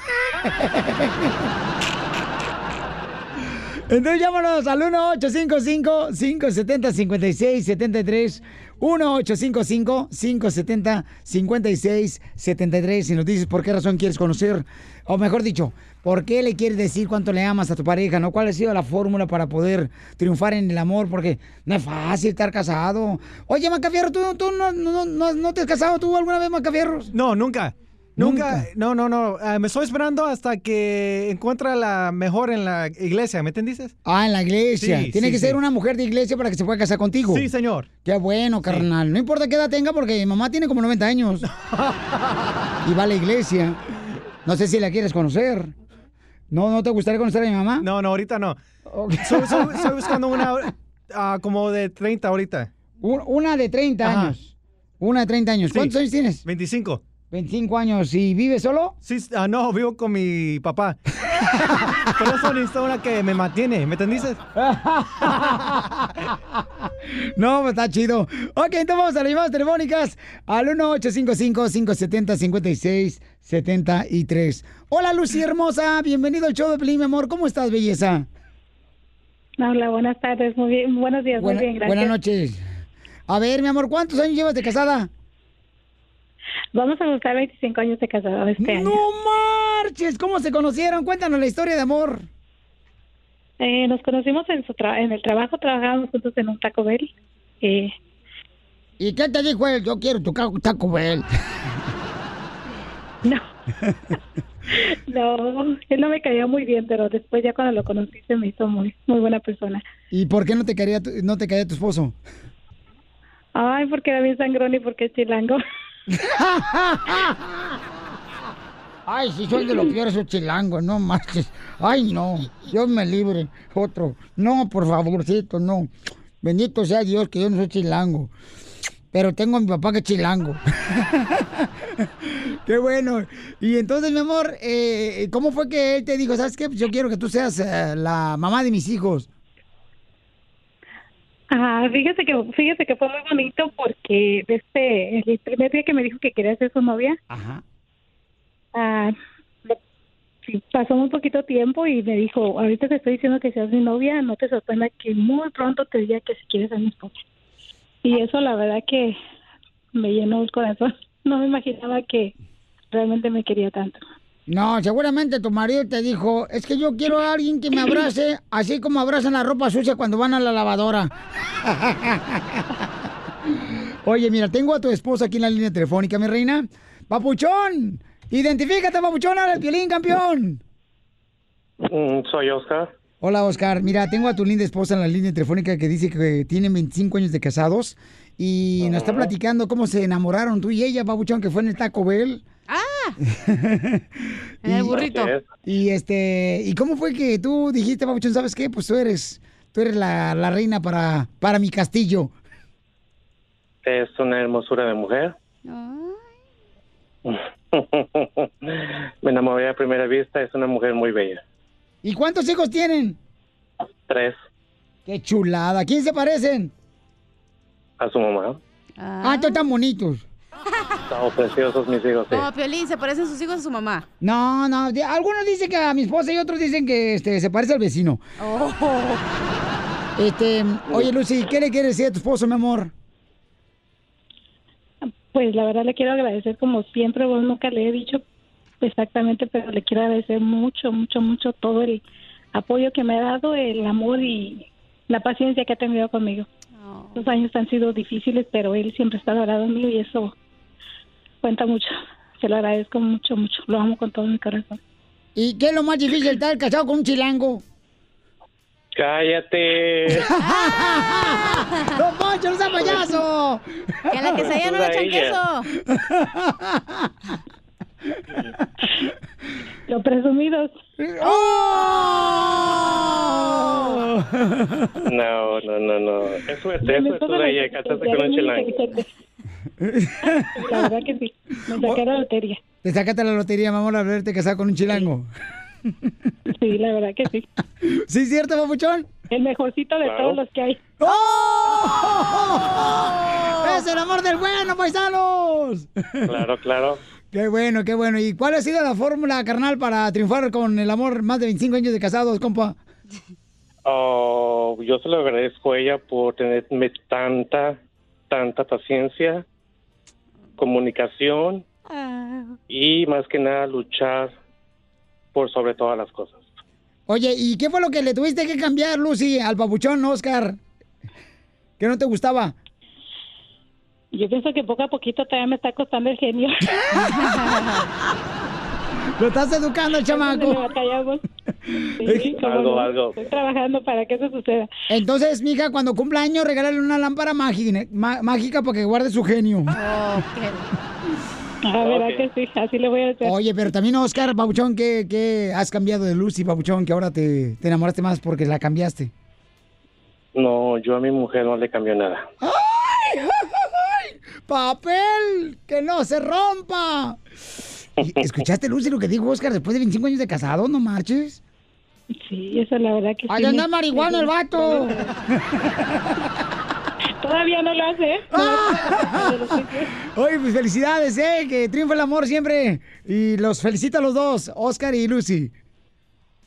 *laughs* Entonces llámanos al 1-855-570-5673. 1-855-570-5673. Si nos dices por qué razón quieres conocer, o mejor dicho, por qué le quieres decir cuánto le amas a tu pareja, ¿no? ¿Cuál ha sido la fórmula para poder triunfar en el amor? Porque no es fácil estar casado. Oye, Macafierro, ¿tú, tú no, no, no, no te has casado tú alguna vez, Macafierro? No, nunca. Nunca, no, no, no. Ah, me estoy esperando hasta que encuentre la mejor en la iglesia, ¿me entendiste? Ah, en la iglesia. Sí, Tiene sí, que ser una mujer de iglesia para que se pueda casar contigo. Sí, señor. Qué bueno, carnal. No importa qué edad tenga porque mi mamá tiene como 90 años. *laughs* y va a la iglesia. No sé si la quieres conocer. ¿No, no te gustaría conocer a mi mamá? No, no, ahorita no. Soy *laughs* buscando una ah, como de 30 ahorita. Un- Una de 30 Ajá. años. Una de 30 años. ¿Cuántos años tienes? 25. 25 años. ¿Y vives solo? Sí, ah, no, vivo con mi papá. *laughs* Por eso necesito una que me mantiene, ¿me entendiste? *laughs* No, pues está chido. Ok, entonces vamos a las llamadas telefónicas al 1-855-570-5673. Hola, Lucy hermosa. Bienvenido al show de Pelín, mi amor. ¿Cómo estás, belleza? Hola, buenas tardes, muy bien, buenos días, Buena- muy bien, gracias. buenas noches. A ver, mi amor, ¿cuántos años llevas de casada? Vamos a buscar 25 años de casado este año. ¡No marches! ¿Cómo se conocieron? Cuéntanos la historia de amor. Eh, nos conocimos en su tra- en el trabajo, trabajábamos juntos en un Taco Bell. Eh, ¿Y qué te dijo él? Yo quiero tu Taco Bell. *laughs* *laughs* no, él no me caía muy bien, pero después ya cuando lo conocí se me hizo muy muy buena persona. ¿Y por qué no te tu, no te caía tu esposo? Ay, porque era bien sangrón y porque es chilango. *laughs* Ay, si soy de los peores esos chilangos, no marches. Ay, no, Dios me libre. Otro. No, por favorcito, no. Bendito sea Dios que yo no soy chilango. Pero tengo a mi papá que es chilango. *laughs* Qué bueno. Y entonces, mi amor, eh, ¿cómo fue que él te dijo, sabes qué? Yo quiero que tú seas eh, la mamá de mis hijos. Ah, fíjese que fíjese que fue muy bonito porque desde el primer día que me dijo que quería ser su novia, Ajá. ah, pasó muy poquito tiempo y me dijo, ahorita te estoy diciendo que seas mi novia, no te sorprenda que muy pronto te diga que si quieres ser mi esposa. Y eso la verdad que me llenó el corazón. *laughs* No me imaginaba que realmente me quería tanto. No, seguramente tu marido te dijo, es que yo quiero a alguien que me abrace, así como abrazan la ropa sucia cuando van a la lavadora. *laughs* Oye, mira, tengo a tu esposa aquí en la línea telefónica, mi reina. Papuchón, identifícate, Papuchón, el violín, campeón. Mm, soy Oscar. Hola, Oscar. Mira, tengo a tu linda esposa en la línea telefónica que dice que tienen 25 años de casados y nos está platicando cómo se enamoraron tú y ella, Papuchón, que fue en el Taco Bell. ¡Ah! *laughs* En el burrito. Y este, ¿y cómo fue que tú dijiste, Papuchón, sabes qué? Pues tú eres, tú eres la, la reina para, para mi castillo. Es una hermosura de mujer. *laughs* Me enamoré a primera vista. Es una mujer muy bella. ¿Y cuántos hijos tienen? Tres Qué chulada. ¿Quién se parecen? a su mamá. Ah, todos tan bonitos. Están preciosos mis hijos. Sí. Como Piolín, se parecen sus hijos a su mamá. No, no, algunos dicen que a mi esposa y otros dicen que este, se parece al vecino. Oh. Este, oye Lucy, ¿qué le quieres decir a tu esposo, mi amor? Pues la verdad le quiero agradecer como siempre, vos nunca le he dicho exactamente, pero le quiero agradecer mucho, mucho, mucho todo el apoyo que me ha dado, el amor y la paciencia que ha tenido conmigo. Los años han sido difíciles, pero él siempre ha estado al lado mío y eso cuenta mucho. Se lo agradezco mucho, mucho. Lo amo con todo mi corazón. ¿Y qué es lo más difícil estar casado con un chilango? Cállate. ¡Don Poncho, no sea payaso! Que a la quesadilla no le echan queso. Los presumidos. No, no, no, no. Eso es, eso es ella, casarse con un chilango. La verdad que sí. Me saqué la lotería. Te sacaste la lotería, mamá, al verte casado con un chilango. Sí, la verdad que sí. ¿Sí es cierto, papuchón? El mejorcito de Claro. todos los que hay. ¡Oh! ¡Es el amor del bueno, paisanos! Claro, claro. Qué bueno, qué bueno. ¿Y cuál ha sido la fórmula, carnal, para triunfar con el amor más de 25 años de casados, compa? Oh, yo se lo agradezco a ella por tenerme tanta, tanta paciencia, comunicación y más que nada luchar por sobre todas las cosas. Oye, ¿y qué fue lo que le tuviste que cambiar, Lucy, al papuchón, Oscar? ¿Que no te gustaba? Yo pienso que poco a poquito todavía me está costando el genio. *laughs* Lo estás educando, el chamaco. Batallamos. Sí, *laughs* Algo, no. algo. Estoy trabajando para que eso suceda. Entonces, mija, cuando cumpla años, regálale una lámpara mágica, má- mágica para que guarde su genio. Ah, *laughs* ¿verdad Ok. que sí? Así le voy a hacer. Oye, pero también, Oscar, Papuchón, ¿qué, qué has cambiado de Lucy, Papuchón, que ahora te, te enamoraste más porque la cambiaste? No, yo a mi mujer no le cambio nada. ¡Ay! *laughs* ¡Ay! ¡Papel! ¡Que no se rompa! ¿Y ¿Escuchaste, Lucy, lo que dijo Oscar después de 25 años de casado? ¿No marches? Sí, eso la verdad que sí. ¡Ay, anda me- marihuana el vato! *laughs* Todavía no lo hace, ¿eh? *laughs* *laughs* Oye, pues felicidades, ¿eh? Que triunfa el amor siempre. Y los felicito a los dos, Oscar y Lucy.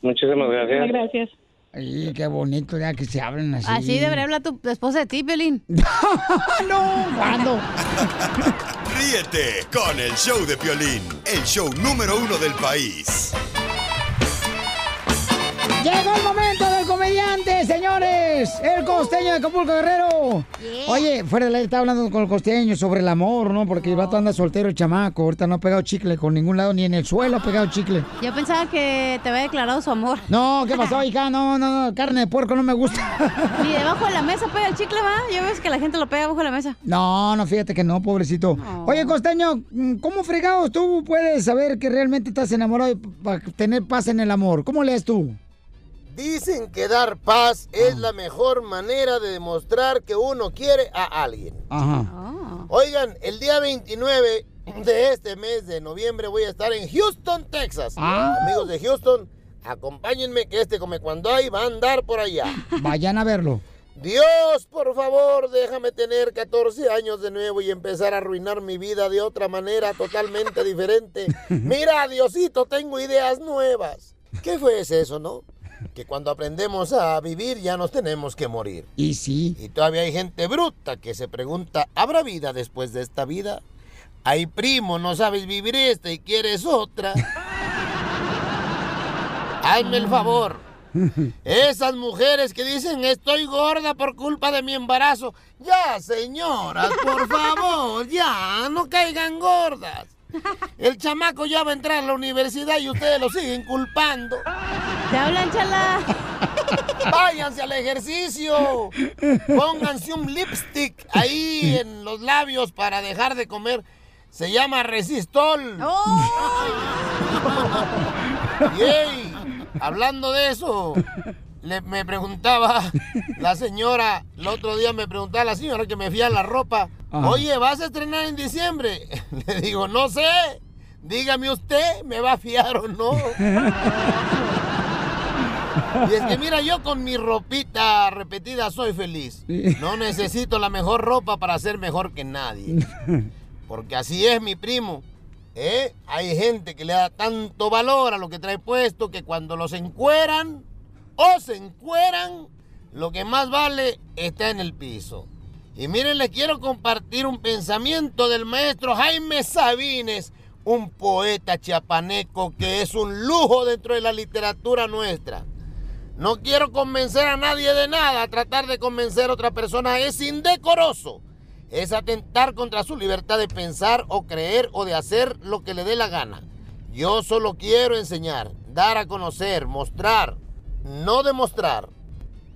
Muchísimas gracias. Gracias. Ay, qué bonito ya que se hablen así. Así debería hablar tu esposa de ti, Pelín. no, ¿cuándo? Con el show de Piolín, el show número uno del país. Llegó el momento del El costeño de Acapulco Guerrero. Oye, fuera de la estaba hablando con el costeño sobre el amor, ¿no? Porque el vato anda soltero, el chamaco. Ahorita no ha pegado chicle con ningún lado, ni en el suelo ha pegado chicle. Yo pensaba que te había declarado su amor. No, ¿qué pasó, hija? No, no, no, carne de puerco no me gusta. *laughs* Ni debajo de la mesa pega el chicle, va. Ya ves que la gente lo pega debajo de la mesa. No, no, fíjate que no, pobrecito. Oye, costeño, ¿cómo fregados tú puedes saber que realmente estás enamorado para tener paz en el amor? ¿Cómo lees tú? Dicen que dar paz es la mejor manera de demostrar que uno quiere a alguien. Ajá. Oigan, el día 29 de este mes de noviembre voy a estar en Houston, Texas. Ah. Amigos de Houston, acompáñenme que este come cuando hay va a andar por allá. Vayan a verlo. Dios, por favor, déjame tener 14 años de nuevo y empezar a arruinar mi vida de otra manera totalmente diferente. *laughs* Mira, Diosito, tengo ideas nuevas. ¿Qué fue eso, no? Que cuando aprendemos a vivir ya nos tenemos que morir. Y sí. Y todavía hay gente bruta que se pregunta, ¿habrá vida después de esta vida? Ay, primo, no sabes vivir esta y quieres otra. Hazme el favor. Esas mujeres que dicen estoy gorda por culpa de mi embarazo. Ya, señoras, por favor, ya, no caigan gordas. *laughs* El chamaco ya va a entrar a la universidad y ustedes lo siguen culpando. Te hablan, chala. *laughs* Váyanse al ejercicio. Pónganse un lipstick ahí en los labios para dejar de comer. Se llama resistol. *laughs* Y ey, hablando de eso, le- me preguntaba la señora, el otro día me preguntaba la señora que me fía la ropa, Ajá. oye, ¿vas a estrenar en diciembre? *laughs* Le digo, no sé, dígame usted, ¿me va a fiar o no? *laughs* Y es que mira, yo con mi ropita repetida soy feliz. No necesito la mejor ropa para ser mejor que nadie. *laughs* Porque así es mi primo. ¿eh? Hay gente que le da tanto valor a lo que trae puesto que cuando los encueran o se encueran, lo que más vale está en el piso. Y miren, les quiero compartir un pensamiento del maestro Jaime Sabines, un poeta chiapaneco que es un lujo dentro de la literatura nuestra. No quiero convencer a nadie de nada. Tratar de convencer a otra persona es indecoroso. Es atentar contra su libertad de pensar o creer o de hacer lo que le dé la gana. Yo solo quiero enseñar, dar a conocer, mostrar, no demostrar.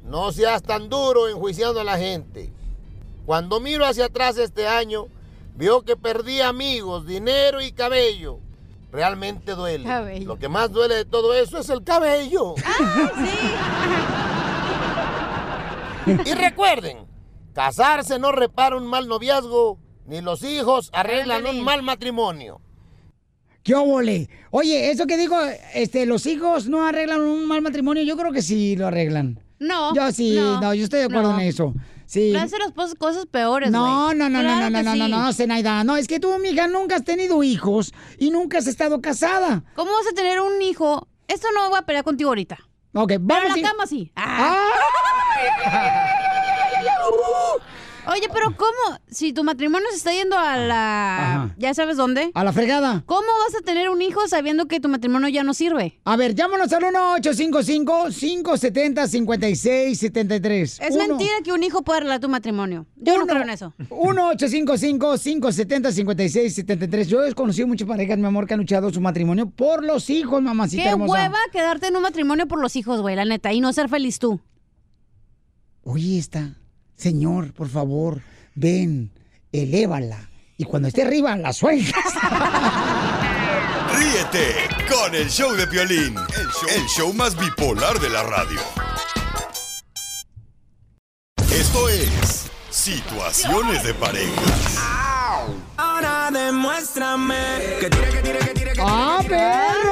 no seas tan duro enjuiciando a la gente. Cuando miro hacia atrás este año, veo que perdí amigos, dinero y cabello. Realmente duele. Cabello. Lo que más duele de todo eso es el cabello. Y recuerden, casarse no repara un mal noviazgo, ni los hijos arreglan un mal matrimonio. ¿Qué óvole? Oye, eso que digo, este, los hijos no arreglan un mal matrimonio, yo creo que sí lo arreglan. No. Yo sí, no, yo estoy de acuerdo no. en eso. Sí. Las cosas- peores, No, güey. no, no, Claro no, no, no, no, sí. no, no, Zenaida. No, es que tú, mija, nunca has tenido hijos y nunca has estado casada. ¿Cómo vas a tener un hijo? Esto no voy a pelear contigo ahorita. Ok, Pero vamos. en y- la cama sí. Ah. *laughs* Oye, pero ¿cómo? Si tu matrimonio se está yendo a la... Ajá. ¿Ya sabes dónde? A la fregada. ¿Cómo vas a tener un hijo sabiendo que tu matrimonio ya no sirve? A ver, llámanos al 1-855-570-5673. Es mentira que un hijo pueda arreglar tu matrimonio. Yo no creo en eso. 1-855-570-5673. Yo he conocido muchas parejas, mi amor, que han luchado su matrimonio por los hijos, mamacita Qué hermosa. hueva quedarte en un matrimonio por los hijos, güey, la neta, y no ser feliz tú. Oye, está. Señor, por favor, ven, elévala. Y cuando esté arriba, la sueltas. Ríete con el show de Piolín, el show, el show más bipolar de la radio. Esto es Situaciones de pareja. Ahora demuéstrame que tire, que tire, que tire, que ¡Ah, tire. perro!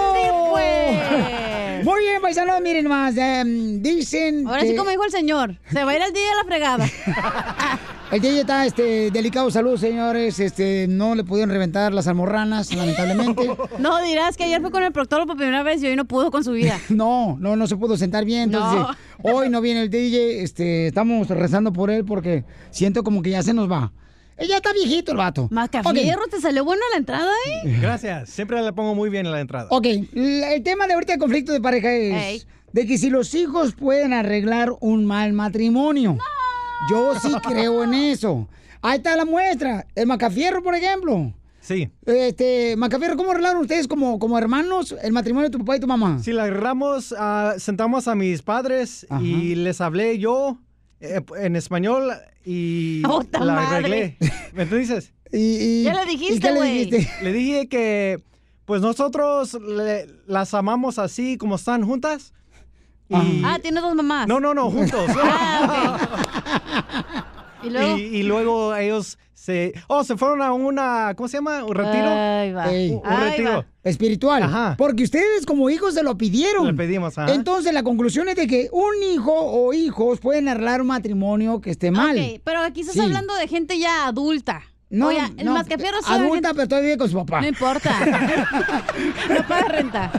Paisanos, miren más. em, dicen. Ahora que sí, como dijo el señor, se va a ir al día de la fregada. *laughs* El DJ está este, delicado de salud, señores. Este, no le pudieron reventar las almorranas, lamentablemente. *laughs* No, dirás que ayer fue con el proctólogo por primera vez y hoy no pudo con su vida. *laughs* No, no, no se pudo sentar bien. Entonces, No. hoy no viene el DJ. Este, estamos rezando por él porque siento como que ya se nos va. Ella está viejito el vato. Macafierro, ¿te salió buena la entrada, eh? Gracias. Siempre le pongo muy bien en la entrada. Ok, el tema de ahorita de conflicto de pareja es de que si los hijos pueden arreglar un mal matrimonio. Yo sí creo en eso. Ahí está la muestra. El Macafierro, por ejemplo. Sí. Este, Macafierro, ¿cómo arreglaron ustedes como, como hermanos el matrimonio de tu papá y tu mamá? Si la agarramos, ah, sentamos a mis padres y les hablé yo eh, en español y *laughs* ¡Puta la madre! arreglé. ¿Me entiendes? Y, ¿Qué le dijiste, güey? Le dije que pues nosotros le- las amamos así como están juntas. Y... Ah, tiene dos mamás. No, no, no, juntos. *laughs* ¿Y luego? Y, y luego ellos se... Oh, se fueron a una... ¿Cómo se llama? ¿Un retiro? Ahí va. Ey. Un, un retiro. Espiritual. Ajá. Porque ustedes como hijos se lo pidieron. Le pedimos, ajá. Entonces la conclusión es de que un hijo o hijos pueden arreglar un matrimonio que esté mal. Ok, pero aquí estás Sí. hablando de gente ya adulta. No, Oye, no, mascafierro es adulta, pero todavía vive con su papá. No importa. *laughs* no paga renta.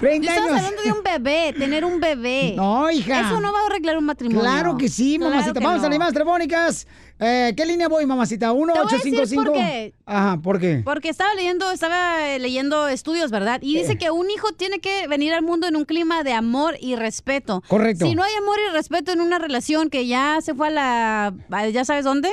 30 Yo estaba años. hablando de un bebé, tener un bebé. No, hija. Eso no va a arreglar un matrimonio. Claro que sí, Claro mamacita. que Vamos a las llamadas telefónicas. Eh, ¿Qué línea voy, mamacita? ¿1 Te voy a decir 855 por qué. Ajá, ¿por qué? Porque estaba leyendo, estaba eh, leyendo estudios, ¿verdad? Y Eh. dice que un hijo tiene que venir al mundo en un clima de amor y respeto. Correcto. Si no hay amor y respeto en una relación que ya se fue a la... ¿Ya sabes dónde?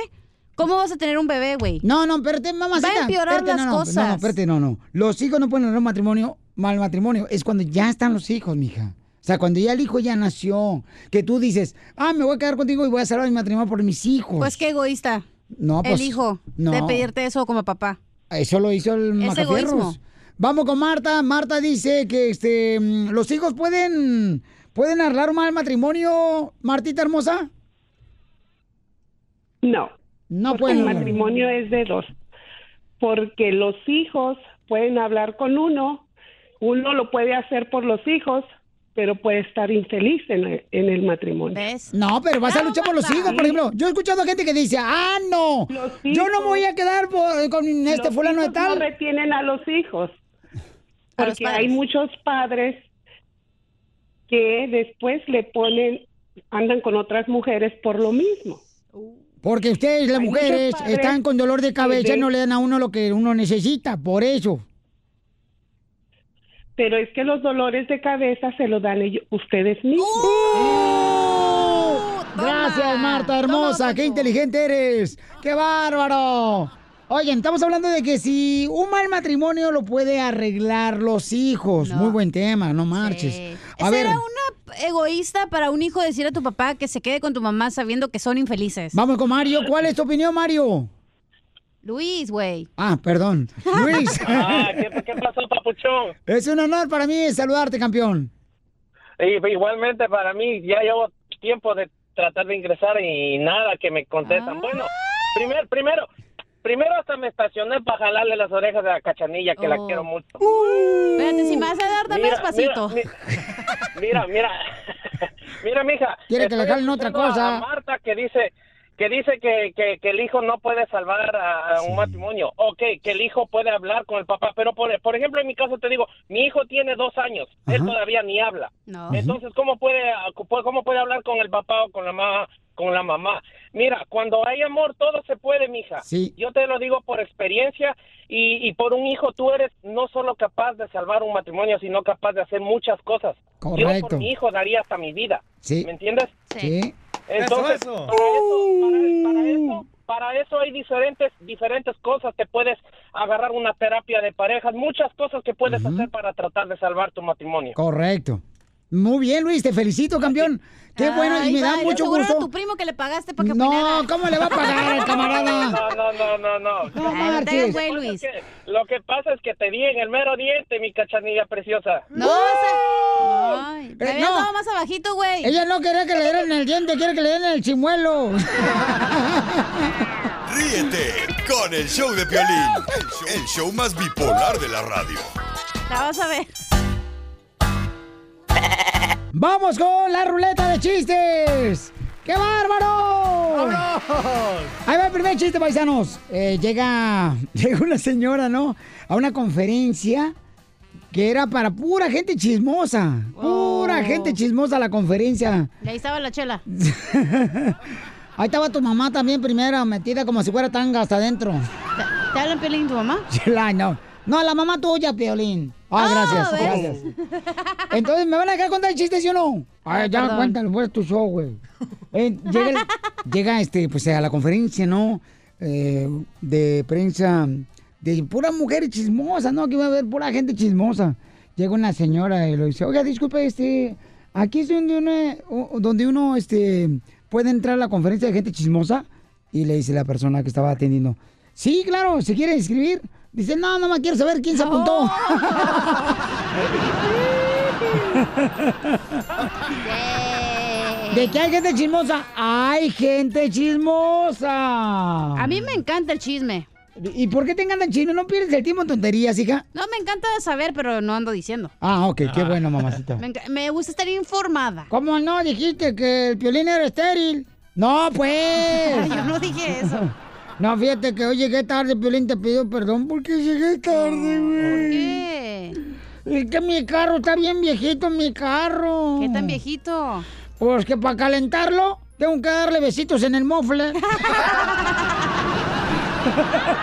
¿Cómo vas a tener un bebé, güey? No, no, espérate, mamacita. Va a empeorar espérate, las no, no, cosas. No, no, espérate, no, no. Los hijos no pueden arreglar un matrimonio, mal matrimonio. Es cuando ya están los hijos, mija. O sea, cuando ya el hijo ya nació. Que tú dices, ah, me voy a quedar contigo y voy a salvar mi matrimonio por mis hijos. Pues qué egoísta. no, pues, el hijo no. de pedirte eso como papá. Eso lo hizo el Es egoísmo. Vamos con Marta. Marta dice que este mm, los hijos pueden pueden arreglar un mal matrimonio, Martita hermosa. No. No porque pueden. El matrimonio es de dos. Porque los hijos pueden hablar con uno, uno lo puede hacer por los hijos, pero puede estar infeliz en el, en el matrimonio. No, pero vas a luchar por los hijos, por ejemplo. Yo he escuchado gente que dice, ah, no, yo no me voy a quedar por- con este Los fulano de tal. No retienen a los hijos. Los Porque hay muchos padres que después le ponen, andan con otras mujeres por lo mismo. Porque ustedes, las mujeres, están con dolor de cabeza y no le dan a uno lo que uno necesita, por eso. Pero es que los dolores de cabeza se los dan ellos, ustedes mismos. Gracias, Marta, hermosa, qué inteligente eres. ¡Qué bárbaro! Oigan, estamos hablando de que si un mal matrimonio lo puede arreglar los hijos. Muy buen tema, no marches. A ver, era una egoísta para un hijo decir a tu papá que se quede con tu mamá sabiendo que son infelices. Vamos con Mario. ¿Cuál es tu opinión, Mario? Luis, güey. Ah, perdón. *laughs* Luis. *laughs* Ah, ¿qué, qué pasó, papuchón? es un honor para mí saludarte, campeón. Y, igualmente para mí, ya llevo tiempo de tratar de ingresar y nada que me contestan. Bueno, primero, primero, primero hasta me estacioné para jalarle las orejas a la cachanilla, que la Oh. quiero mucho. Espérate, si me vas a dar, dame Mira, despacito. Mira, mira, mira, *laughs* mira, mija. Quiere que le jalen otra cosa. A Marta que dice que dice que, que, que el hijo no puede salvar a, a un matrimonio. Ok, que el hijo puede hablar con el papá, pero por, por ejemplo en mi caso te digo, mi hijo tiene dos años, él todavía ni habla. No. Entonces, ¿cómo puede, cómo puede hablar con el papá o con la mamá? Con la mamá. Mira, cuando hay amor, todo se puede, mija. Sí. Yo te lo digo por experiencia y, y por un hijo tú eres no solo capaz de salvar un matrimonio, sino capaz de hacer muchas cosas. Yo Correcto. por mi hijo daría hasta mi vida. Sí. ¿Me entiendes? Sí. Entonces, Eso, eso. Para, eso, para, para eso, para eso hay diferentes, diferentes cosas. Te puedes agarrar una terapia de parejas, muchas cosas que puedes hacer para tratar de salvar tu matrimonio. Correcto. Muy bien, Luis, te felicito, campeón. Qué bueno, y me da mucho gusto. tu primo que le pagaste para que No, opinara. ¿cómo le va a pagar al camarada? *laughs* No, no, no, no, no. No no que Luis. pasa es que- Lo que pasa es que te di en el mero diente, mi cachanilla preciosa. No, no. dado más abajito, güey. Ella no quería que le dieran el diente, quiere que le den en el chimuelo. *laughs* Ríete con el show de Piolín, el show, el show más bipolar de la radio. La vas a ver. *laughs* ¡Vamos con la ruleta de chistes! ¡Qué bárbaro! Ahí va el primer chiste, paisanos. Eh, llega, *laughs* llega una señora, ¿no? A una conferencia que era para pura gente chismosa. Pura Oh. gente chismosa la conferencia. Y ahí estaba la chela. *laughs* Ahí estaba tu mamá también primero, metida como si fuera tanga hasta adentro. ¿Te, te hablan Piolín tu mamá? *laughs* Chela, no. No, la mamá tuya, Piolín. Ah, gracias, gracias. Entonces, ¿me van a dejar contar el chiste, sí o no? Ay, ya, perdón. cuéntalo, pues tu show, güey. Eh, llega, el- *laughs* llega, este, pues a la conferencia, ¿no? Eh, de prensa, de pura mujer chismosa, ¿no? Que va a haber pura gente chismosa. Llega una señora y le dice, oiga, disculpe, este, aquí es donde uno, donde uno, este, puede entrar a la conferencia de gente chismosa. Y le dice la persona que estaba atendiendo, sí, claro, ¿se quiere inscribir? Dice, no, no más quiero saber quién se apuntó. ¿De qué hay gente chismosa? Hay gente chismosa. A mí me encanta el chisme. ¿Y por qué te encanta el chisme? ¿No pierdes el tiempo en tonterías, hija? No, me encanta saber, pero no ando diciendo. Ah, ok, qué bueno, mamacita. Me, me gusta estar informada. ¿Cómo no? Dijiste que el piolín era estéril. No, pues. *laughs* Yo no dije eso. No, fíjate que hoy llegué tarde, Piolín te pido perdón porque llegué tarde, güey. ¿Por qué? Es que mi carro está bien viejito, mi carro. ¿Qué tan viejito? Pues que para calentarlo tengo que darle besitos en el mofle. *laughs* *laughs*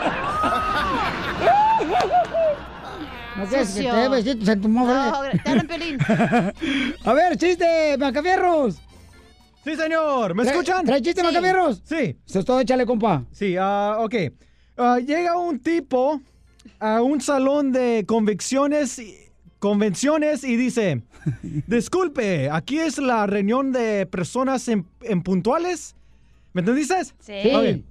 No quieres que te dé besitos en tu mofle. No, te Piolín. *laughs* A ver, chiste, Macafierros. Sí, señor. ¿Me escuchan? ¿Trae chiste, Macafierros? Sí. Eso es todo, échale, compa. Sí, ah, ok. Ah, llega un tipo a un salón de convicciones y- convenciones y dice, *laughs* disculpe, aquí es la reunión de personas en, en puntuales. ¿Me entendiste? Sí. Ok.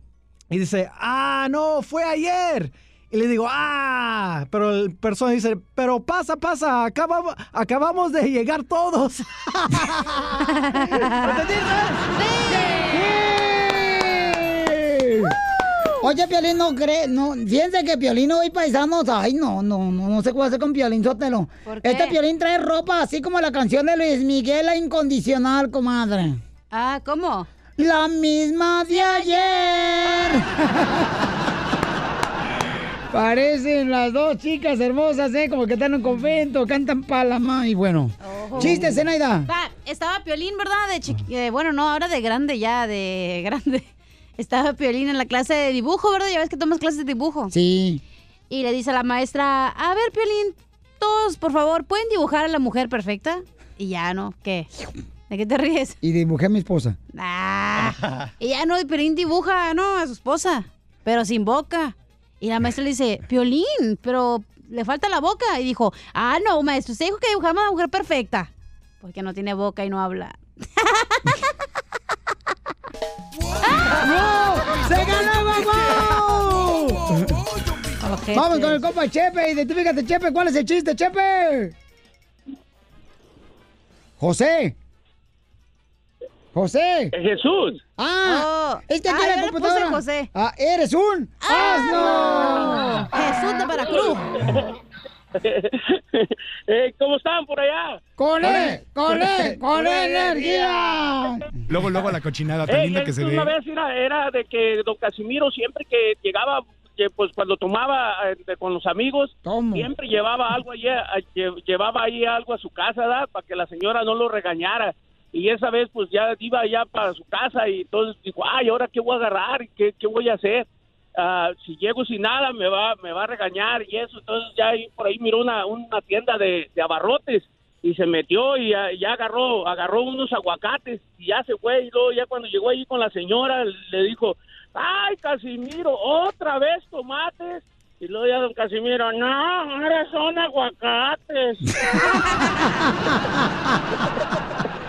Y dice, ah, no, fue ayer. Y le digo, ah, pero el persona dice, pero pasa, pasa, acabamos, acabamos de llegar todos. *laughs* Oye, Piolín, no cree, no, fíjense que Piolín hoy paisanos, ay, no, no, no, no sé qué va a hacer con Piolín, sótelo. ¿Por qué? Este Piolín trae ropa así como la canción de Luis Miguel, la incondicional, comadre. Ah, ¿cómo? La misma de ayer. *laughs* Parecen las dos chicas hermosas, ¿eh? Como que están en un convento, cantan palama y bueno. Chiste, Zenaida. Va, estaba Piolín, ¿verdad? De chiqui- eh, bueno, no, ahora de grande ya, de *laughs* grande. Estaba Piolín en la clase de dibujo, ¿verdad? Ya ves que tomas clases de dibujo. Sí. Y le dice a la maestra, a ver, Piolín, todos, por favor, ¿pueden dibujar a la mujer perfecta? Y ya, ¿no? ¿Qué? ¿De qué te ríes? Y dibujé a mi esposa. Ah, y ya no, y Piolín dibuja, ¿no? A su esposa, pero sin boca. Y la maestra le dice, Piolín, pero le falta la boca. Y dijo, ah, no, maestro, usted dijo que dibujaba a una mujer perfecta. Porque no tiene boca y no habla. ¡No! *laughs* ¡Se ganó, mamá! Vamos con el compa Chepe, identifícate, Chepe, ¿cuál es el chiste, Chepe? José. José. Jesús. Ah, es que aquí Ah, la yo le puse computadora. José. Ah, eres un asno. Jesús de Veracruz. *laughs* Eh, ¿Cómo están por allá? Con él, con él, con energía. Luego, luego la cochinada tan Eh, linda que se una ve. vez era, era de que don Casimiro siempre que llegaba, que, pues cuando tomaba eh, con los amigos, siempre llevaba algo allí, a- lle- llevaba ahí algo a su casa, ¿verdad? Para que la señora no lo regañara. Y esa vez pues ya iba allá para su casa y entonces dijo, ay, ¿ahora qué voy a agarrar? ¿Y ¿Qué, qué voy a hacer? Ah, si llego sin nada me va, me va a regañar y eso. Entonces ya por ahí miró una, una tienda de, de abarrotes y se metió y ya, ya agarró agarró unos aguacates y ya se fue y luego ya cuando llegó ahí con la señora le dijo ay Casimiro otra vez tomates y luego ya don Casimiro no ahora son aguacates *laughs*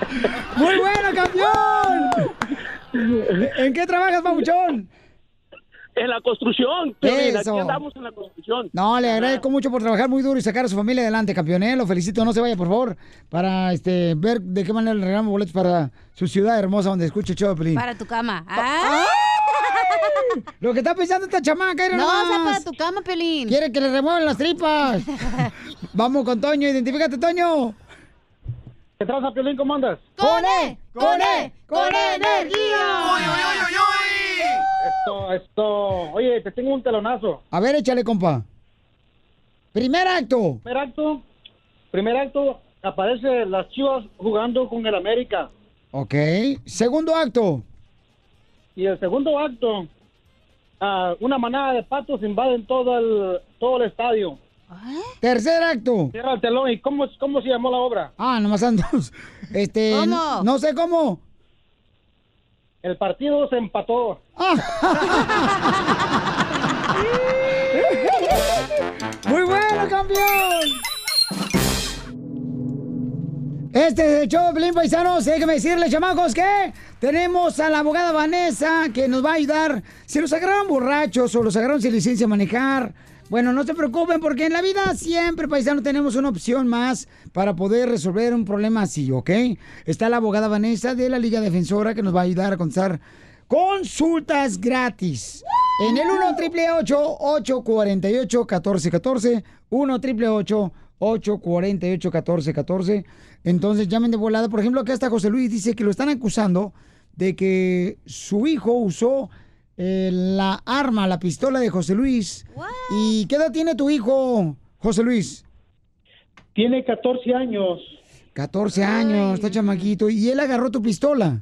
¡Muy bueno, campeón! ¿En qué trabajas, papuchón? en la construcción Piolín, Eso. aquí andamos en la construcción No, le agradezco mucho por trabajar muy duro y sacar a su familia adelante, campeón. ¿eh? Lo felicito, no se vaya, por favor, para este ver de qué manera le regalamos boletos para su ciudad hermosa donde escuche Pelín. Para tu cama. Ah. Lo que está pensando esta chamaca, era No, o sea, para tu cama, Pelín. Quiere que le remuevan las tripas. *laughs* Vamos con Toño, identifícate, Toño. ¿Qué traza, Piolín? ¿Cómo andas? ¡Con E! ¡Con E! ¡Con energía! Esto, esto... Oye, te tengo un telonazo. A ver, échale, compa. Primer acto. Primer acto, primer acto, aparece las chivas jugando con el América. Ok. Segundo acto. Y el segundo acto, ah, una manada de patos invaden todo el, todo el estadio. Tercer acto. Cierra el telón. ¿Y cómo, cómo se llamó la obra? Ah, nomás andos. *laughs* Este. ¿Cómo? No sé cómo. El partido se empató. *laughs* ¡Muy bueno, campeón! Este es el show de Pelín Paisanos. Déjenme decirles, chamacos, que tenemos a la abogada Vanessa que nos va a ayudar. Si los agarraron borrachos o los agarraron sin licencia a manejar, bueno, no se preocupen porque en la vida siempre, paisanos, tenemos una opción más para poder resolver un problema así, ¿ok? Está la abogada Vanessa de la Liga Defensora que nos va a ayudar a contestar consultas gratis. En el 1 triple 848 1414 1 triple 848 1414 Entonces llamen de volada. Por ejemplo, acá está José Luis, dice que lo están acusando de que su hijo usó eh, la arma, la pistola de José Luis. ¿Y qué edad tiene tu hijo, José Luis? Tiene 14 años. 14 años, está chamaquito. ¿Y él agarró tu pistola?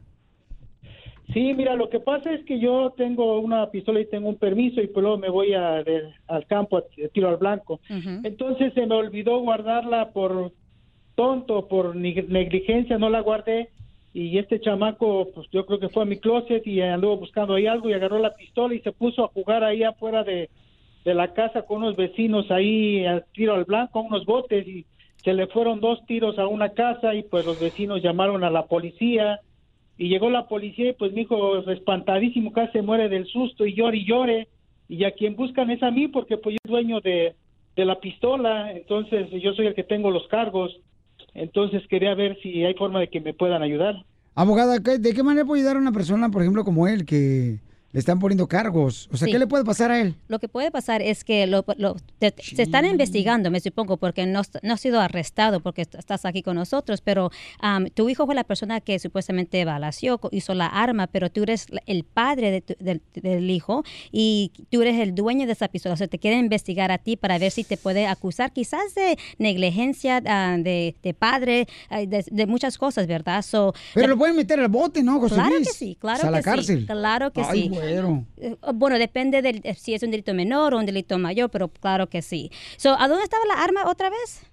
Sí, mira, lo que pasa es que yo tengo una pistola y tengo un permiso y pues luego me voy a- de- al campo a tiro al blanco. Entonces se me olvidó guardarla por tonto, por neg- negligencia, no la guardé y este chamaco, pues yo creo que fue a mi closet y anduvo buscando ahí algo y agarró la pistola y se puso a jugar ahí afuera de, de la casa con unos vecinos ahí a tiro al blanco, unos botes y se le fueron dos tiros a una casa y pues los vecinos llamaron a la policía. Y llegó la policía y pues mi hijo espantadísimo casi se muere del susto y llore y llore. Y a quien buscan es a mí porque pues yo soy dueño de, de la pistola entonces yo soy el que tengo los cargos entonces quería ver si hay forma de que me puedan ayudar. Abogada, ¿qué- ¿de qué manera puede ayudar a una persona, por ejemplo, como él, que le están poniendo cargos? O sea, Sí. ¿qué le puede pasar a él? Lo que puede pasar es que lo- lo- te- se están investigando, me supongo, porque no, no ha sido arrestado porque est- estás aquí con nosotros, pero am, tu hijo fue la persona que supuestamente balació, co- hizo la arma, pero tú eres la- el padre de tu- del, del hijo y tú eres el dueño de esa pistola. O sea, te quieren investigar a ti para ver si te puede acusar quizás de negligencia ah, de, de padre, ah, de, de muchas cosas, ¿verdad? So, Pero lo pueden meter al bote, ¿no, José Claro Luis? que sí, claro O sea, a que la cárcel. sí. Claro que Ay, sí. Eh, Bueno, depende de si es un delito menor o un delito mayor, pero claro que sí. So, ¿A dónde estaba la arma otra vez?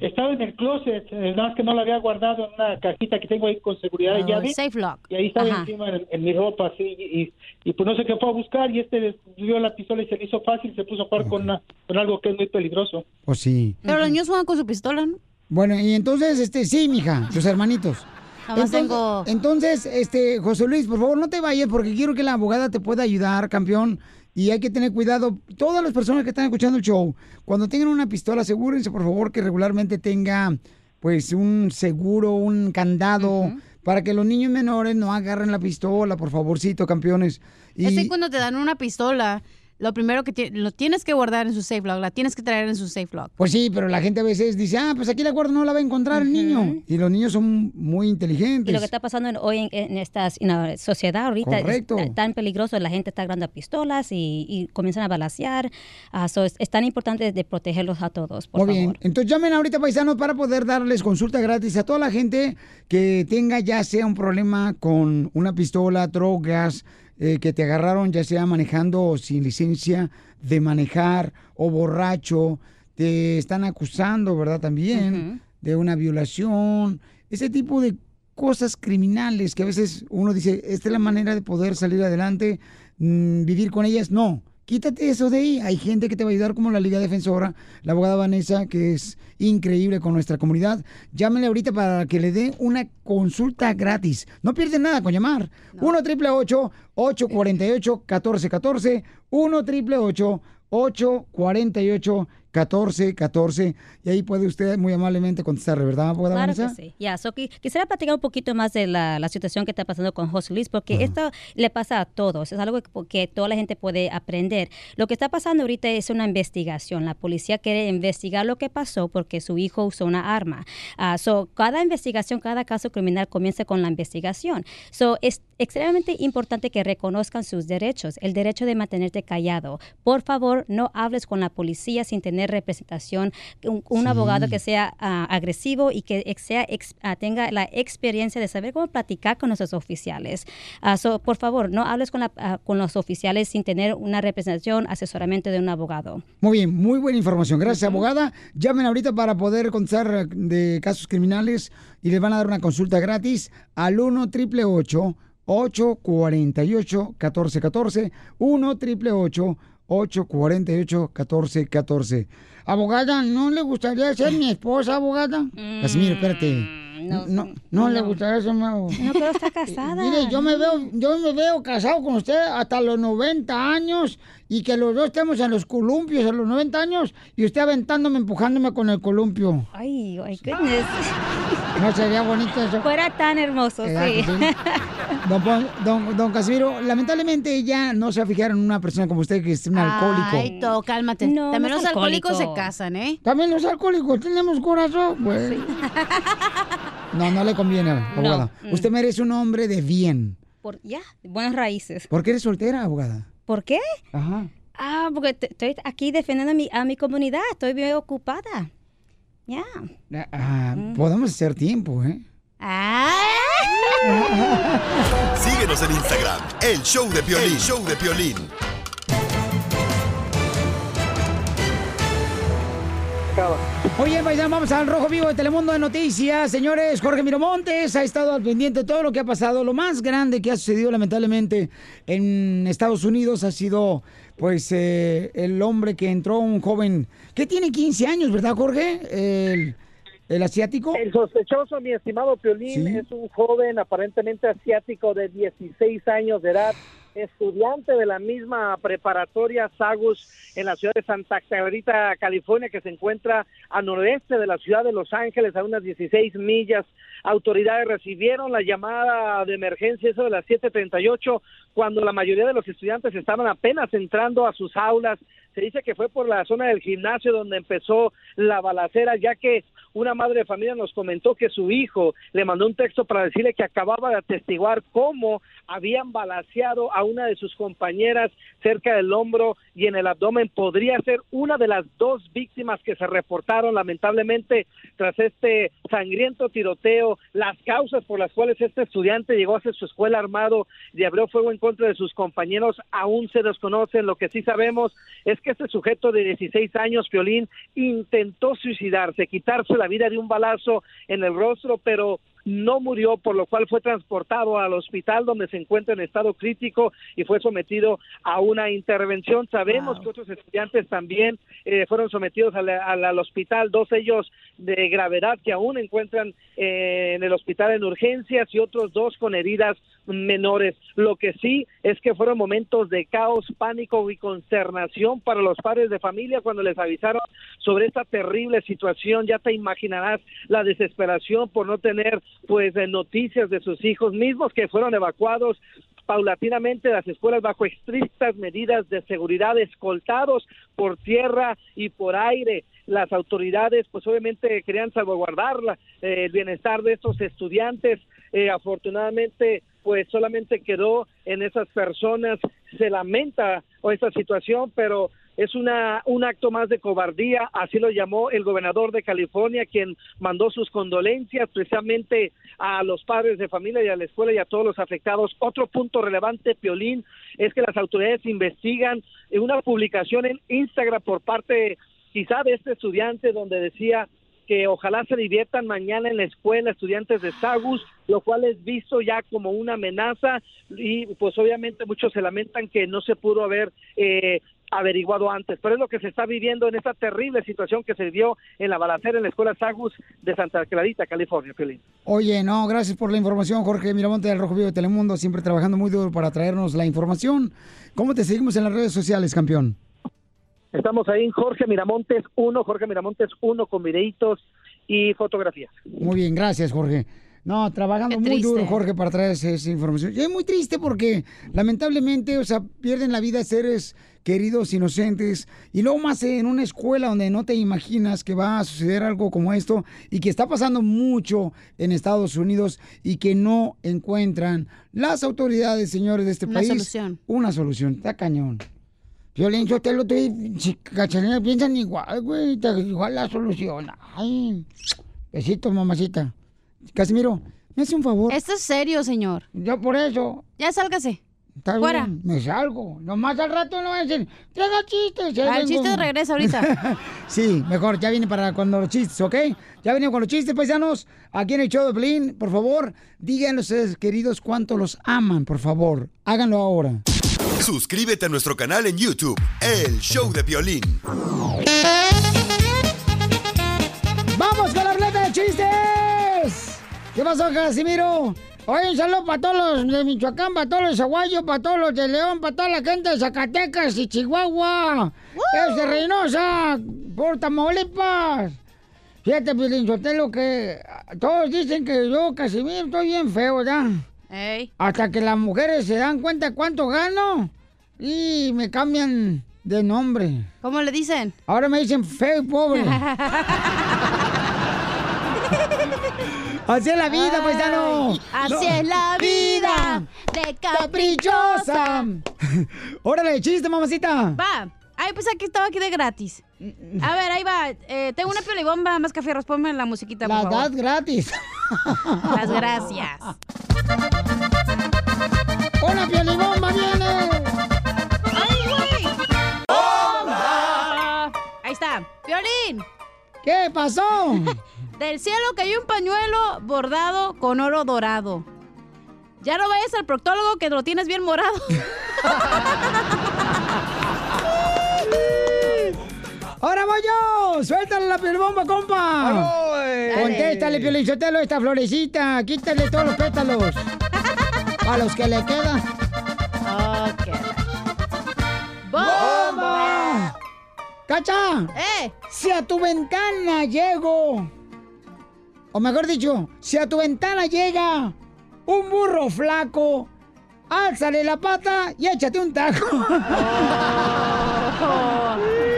estaba en el closet eh, nada más que no la había guardado en una cajita que tengo ahí con seguridad de Oh, llave safe lock. y ahí estaba Ajá. encima en, en mi ropa así y, y, y, pues no sé qué fue a buscar y este vio la pistola y se le hizo fácil se puso a jugar con, una- con algo que es muy peligroso Pues sí. Pero los niños juegan con su pistola, ¿no? Bueno, y entonces, este, sí, mija, tus hermanitos. Nomás tengo- entonces, este, José Luis, por favor, no te vayas porque quiero que la abogada te pueda ayudar, campeón. Y hay que tener cuidado. Todas las personas que están escuchando el show, cuando tengan una pistola, asegúrense, por favor, que regularmente tenga, pues, un seguro, un candado, para que los niños menores no agarren la pistola, por favorcito, campeones. Y... Es que cuando te dan una pistola, lo primero que ti- lo tienes que guardar en su safe lock, la tienes que traer en su safe lock. Pues sí, pero la gente a veces dice, ah, pues aquí la guardo, no la va a encontrar el niño. Y los niños son muy inteligentes. Y lo que está pasando en- hoy en, en esta sociedad ahorita Correcto. es ta- tan peligroso. La gente está agarrando pistolas y, y comienzan a balasear. Ah, so es, es tan importante de protegerlos a todos, por Muy favor. bien. Entonces llamen ahorita, paisanos, para poder darles consulta gratis a toda la gente que tenga ya sea un problema con una pistola, drogas, eh, que te agarraron ya sea manejando sin licencia de manejar o borracho, te están acusando, ¿verdad? También de una violación, ese tipo de cosas criminales que a veces uno dice, esta es la manera de poder salir adelante, mm, vivir con ellas. No, quítate eso de ahí. Hay gente que te va a ayudar como la Liga Defensora, la abogada Vanessa, que es increíble con nuestra comunidad. Llámenle ahorita para que le dé una consulta gratis. No pierden nada con llamar. 1 888 848 1414 1 888 848 1414 y ahí puede usted muy amablemente contestarle, ¿verdad, abogada Claro que Vanessa? sí. Ya, so qui- quisiera platicar un poquito más de la, la situación que está pasando con José Luis, porque esto le pasa a todos, es algo que, que toda la gente puede aprender. Lo que está pasando ahorita es una investigación. La policía quiere investigar lo que pasó porque su hijo usó una arma. Ah, so, cada investigación, cada caso criminal comienza con la investigación. So, es extremadamente importante que reconozcan sus derechos, el derecho de mantenerte callado. Por favor, no hables con la policía sin tener representación, un, un Sí. abogado que sea ah, agresivo y que sea ex- ah, tenga la experiencia de saber cómo platicar con nuestros oficiales. Ah, so, por favor, no hables con, la- con los oficiales sin tener una representación, asesoramiento de un abogado. Muy bien, muy buena información. Gracias, abogada. Llamen ahorita para poder contestar de casos criminales y les van a dar una consulta gratis al 1 888 848 1414 1 888 848 1414 Abogada, ¿no le gustaría ser mi esposa, abogada? Casimiro, espérate. No, no, no le gustaría ser mi No, pero está casada. *laughs* Mire, yo me veo, yo me veo casado con usted hasta los 90 años y que los dos estemos en los columpios a los 90 años y usted aventándome, empujándome con el columpio. Ay, my goodness. *laughs* ¿No sería bonito eso? Fuera tan hermoso, ¿Verdad sí. que sí? *laughs* Don, don, don Casimiro, lamentablemente ella no se va a fijar en una persona como usted que es un alcohólico. Ay, todo, cálmate. No, También no los alcohólicos alcohólico. se casan, ¿eh? También los alcohólicos tenemos corazón, güey. *laughs* No, no le conviene, abogada. Mm. Usted merece un hombre de bien. Por, ya, buenas raíces. ¿Por qué eres soltera, abogada? ¿Por qué? Ajá. Ah, porque estoy aquí defendiendo a mi, a mi comunidad. Estoy bien ocupada. Ya. Ah, Mm. Podemos hacer tiempo, ¿eh? *laughs* Síguenos en Instagram, el show de Piolín. El show de Piolín. Oye, paisano, vamos al Rojo Vivo de Telemundo de Noticias. Señores, Jorge Miramontes ha estado al pendiente de todo lo que ha pasado. Lo más grande que ha sucedido, lamentablemente, en Estados Unidos ha sido, pues, eh, el hombre que entró, un joven que tiene 15 años, ¿verdad, Jorge? El, el asiático. El sospechoso, mi estimado Piolín, Sí. es un joven aparentemente asiático de 16 años de edad, estudiante de la misma preparatoria Sagus en la ciudad de Santa Clarita, California, que se encuentra al noroeste de la ciudad de Los Ángeles, a unas 16 millas. Autoridades recibieron la llamada de emergencia, eso de las 7:38, cuando la mayoría de los estudiantes estaban apenas entrando a sus aulas. Se dice que fue por la zona del gimnasio donde empezó la balacera, ya que una madre de familia nos comentó que su hijo le mandó un texto para decirle que acababa de atestiguar cómo habían balaceado a una de sus compañeras cerca del hombro y en el abdomen. Podría ser una de las dos víctimas que se reportaron lamentablemente tras este sangriento tiroteo. Las causas por las cuales este estudiante llegó a su escuela armado y abrió fuego en contra de sus compañeros aún se desconocen. Lo que sí sabemos es que este sujeto de 16 años, Piolín, intentó suicidarse, quitarse la vida de un balazo en el rostro, pero no murió, por lo cual fue transportado al hospital donde se encuentra en estado crítico y fue sometido a una intervención. Sabemos que otros estudiantes también eh, fueron sometidos al, al- al hospital, dos ellos de gravedad que aún encuentran eh, en el hospital en urgencias y otros dos con heridas menores. Lo que sí es que fueron momentos de caos, pánico y consternación para los padres de familia cuando les avisaron sobre esta terrible situación. Ya te imaginarás la desesperación por no tener pues eh, noticias de sus hijos mismos que fueron evacuados paulatinamente las escuelas bajo estrictas medidas de seguridad escoltados por tierra y por aire las autoridades pues obviamente querían salvaguardar eh, el bienestar de estos estudiantes Eh, afortunadamente pues solamente quedó en esas personas se lamenta o esta situación pero es una un acto más de cobardía así lo llamó el gobernador de California quien mandó sus condolencias precisamente a los padres de familia y a la escuela y a todos los afectados. Otro punto relevante Piolín es que las autoridades investigan una publicación en Instagram por parte quizá de este estudiante donde decía que ojalá se diviertan mañana en la escuela estudiantes de Sagus, lo cual es visto ya como una amenaza y pues obviamente muchos se lamentan que no se pudo haber eh, averiguado antes, pero es lo que se está viviendo en esta terrible situación que se dio en la balacera en la escuela Sagus de Santa Clarita, California, Piolín. Oye, no, gracias por la información, Jorge Miramonte del Rojo Vivo de Telemundo, siempre trabajando muy duro para traernos la información. ¿Cómo te seguimos en las redes sociales, campeón? Estamos ahí en Jorge Miramontes 1, Jorge Miramontes 1 con videitos y fotografías. Muy bien, gracias, Jorge. No, trabajando muy duro, Jorge, para traer esa, esa información. Y es muy triste porque, lamentablemente, o sea, pierden la vida seres queridos, inocentes, y luego más en una escuela donde no te imaginas que va a suceder algo como esto y que está pasando mucho en Estados Unidos y que no encuentran las autoridades, señores de este Una país, solución. una solución. Está cañón. Violín, yo te lo estoy... si Cachanilla piensan igual, güey. te- Igual la solución. Ay, besito, mamacita. Casimiro, ¿me hace un favor? Esto es serio, señor. Yo por eso. Ya sálgase. Está Fuera. bien, me salgo. Nomás al rato no voy a decir, traiga chistes. ya Ah, el vengo". chiste regresa ahorita. *laughs* sí, mejor, ya viene para cuando los chistes, ¿ok? Ya viene con los chistes, paisanos. Aquí en el show de Blin, por favor, díganle a ustedes, queridos, cuánto los aman, por favor. Háganlo ahora. Suscríbete a nuestro canal en YouTube, El Show de Violín. ¡Vamos con la ruleta de chistes! ¿Qué pasó, Casimiro? Oye, un saludo para todos los de Michoacán, para todos los de Zaguayo, para todos los de León, para toda la gente de Zacatecas y Chihuahua. Es de Reynosa, por Tamaulipas. Fíjate, Pilín Sotelo, que todos dicen que yo, Casimiro, estoy bien feo, ¿verdad? Hasta que las mujeres se dan cuenta cuánto gano y me cambian de nombre. ¿Cómo le dicen? Ahora me dicen feo y pobre. *laughs* Así es la vida, paisano. así No. es la vida de caprichosa. *laughs* Órale, chiste, mamacita. Va. Ay, pues aquí estaba aquí de gratis. A ver, ahí va. Eh, tengo una piolibomba más cafierros. Ponme la musiquita, por La favor. das gratis. *laughs* Las gracias. ¡Hola, piolibomba viene! ¡Ay, güey! ¡Bomba! Ahí está. ¡Violín! ¿Qué pasó? *laughs* Del cielo cayó un pañuelo bordado con oro dorado. Ya no vayas al proctólogo que lo tienes bien morado. *laughs* ¡Ahora voy yo! ¡Suéltale la piolibomba, compa! Contéstale, Piolichotelo, esta florecita. Quítale todos los pétalos. *laughs* A los que le quedan. ¡Bomba! ¡Cacha! ¡Eh! Si a tu ventana llego, o mejor dicho, si a tu ventana llega un burro flaco, álzale la pata y échate un taco. *laughs*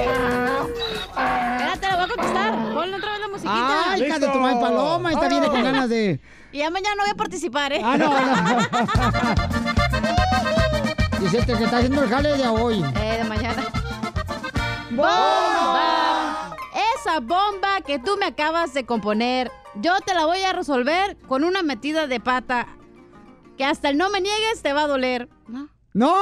Espérate, la voy a contestar. Ponle otra vez la musiquita. Ay, hija de tu madre paloma, esta viene con ganas de... Y ya mañana no voy a participar, ¿eh? Ah, no, no. *laughs* Dice este que está haciendo el jale de hoy. Eh, de mañana. ¡Bomba! Esa bomba que tú me acabas de componer, yo te la voy a resolver con una metida de pata que hasta el no me niegues te va a doler. ¿No? ¡No!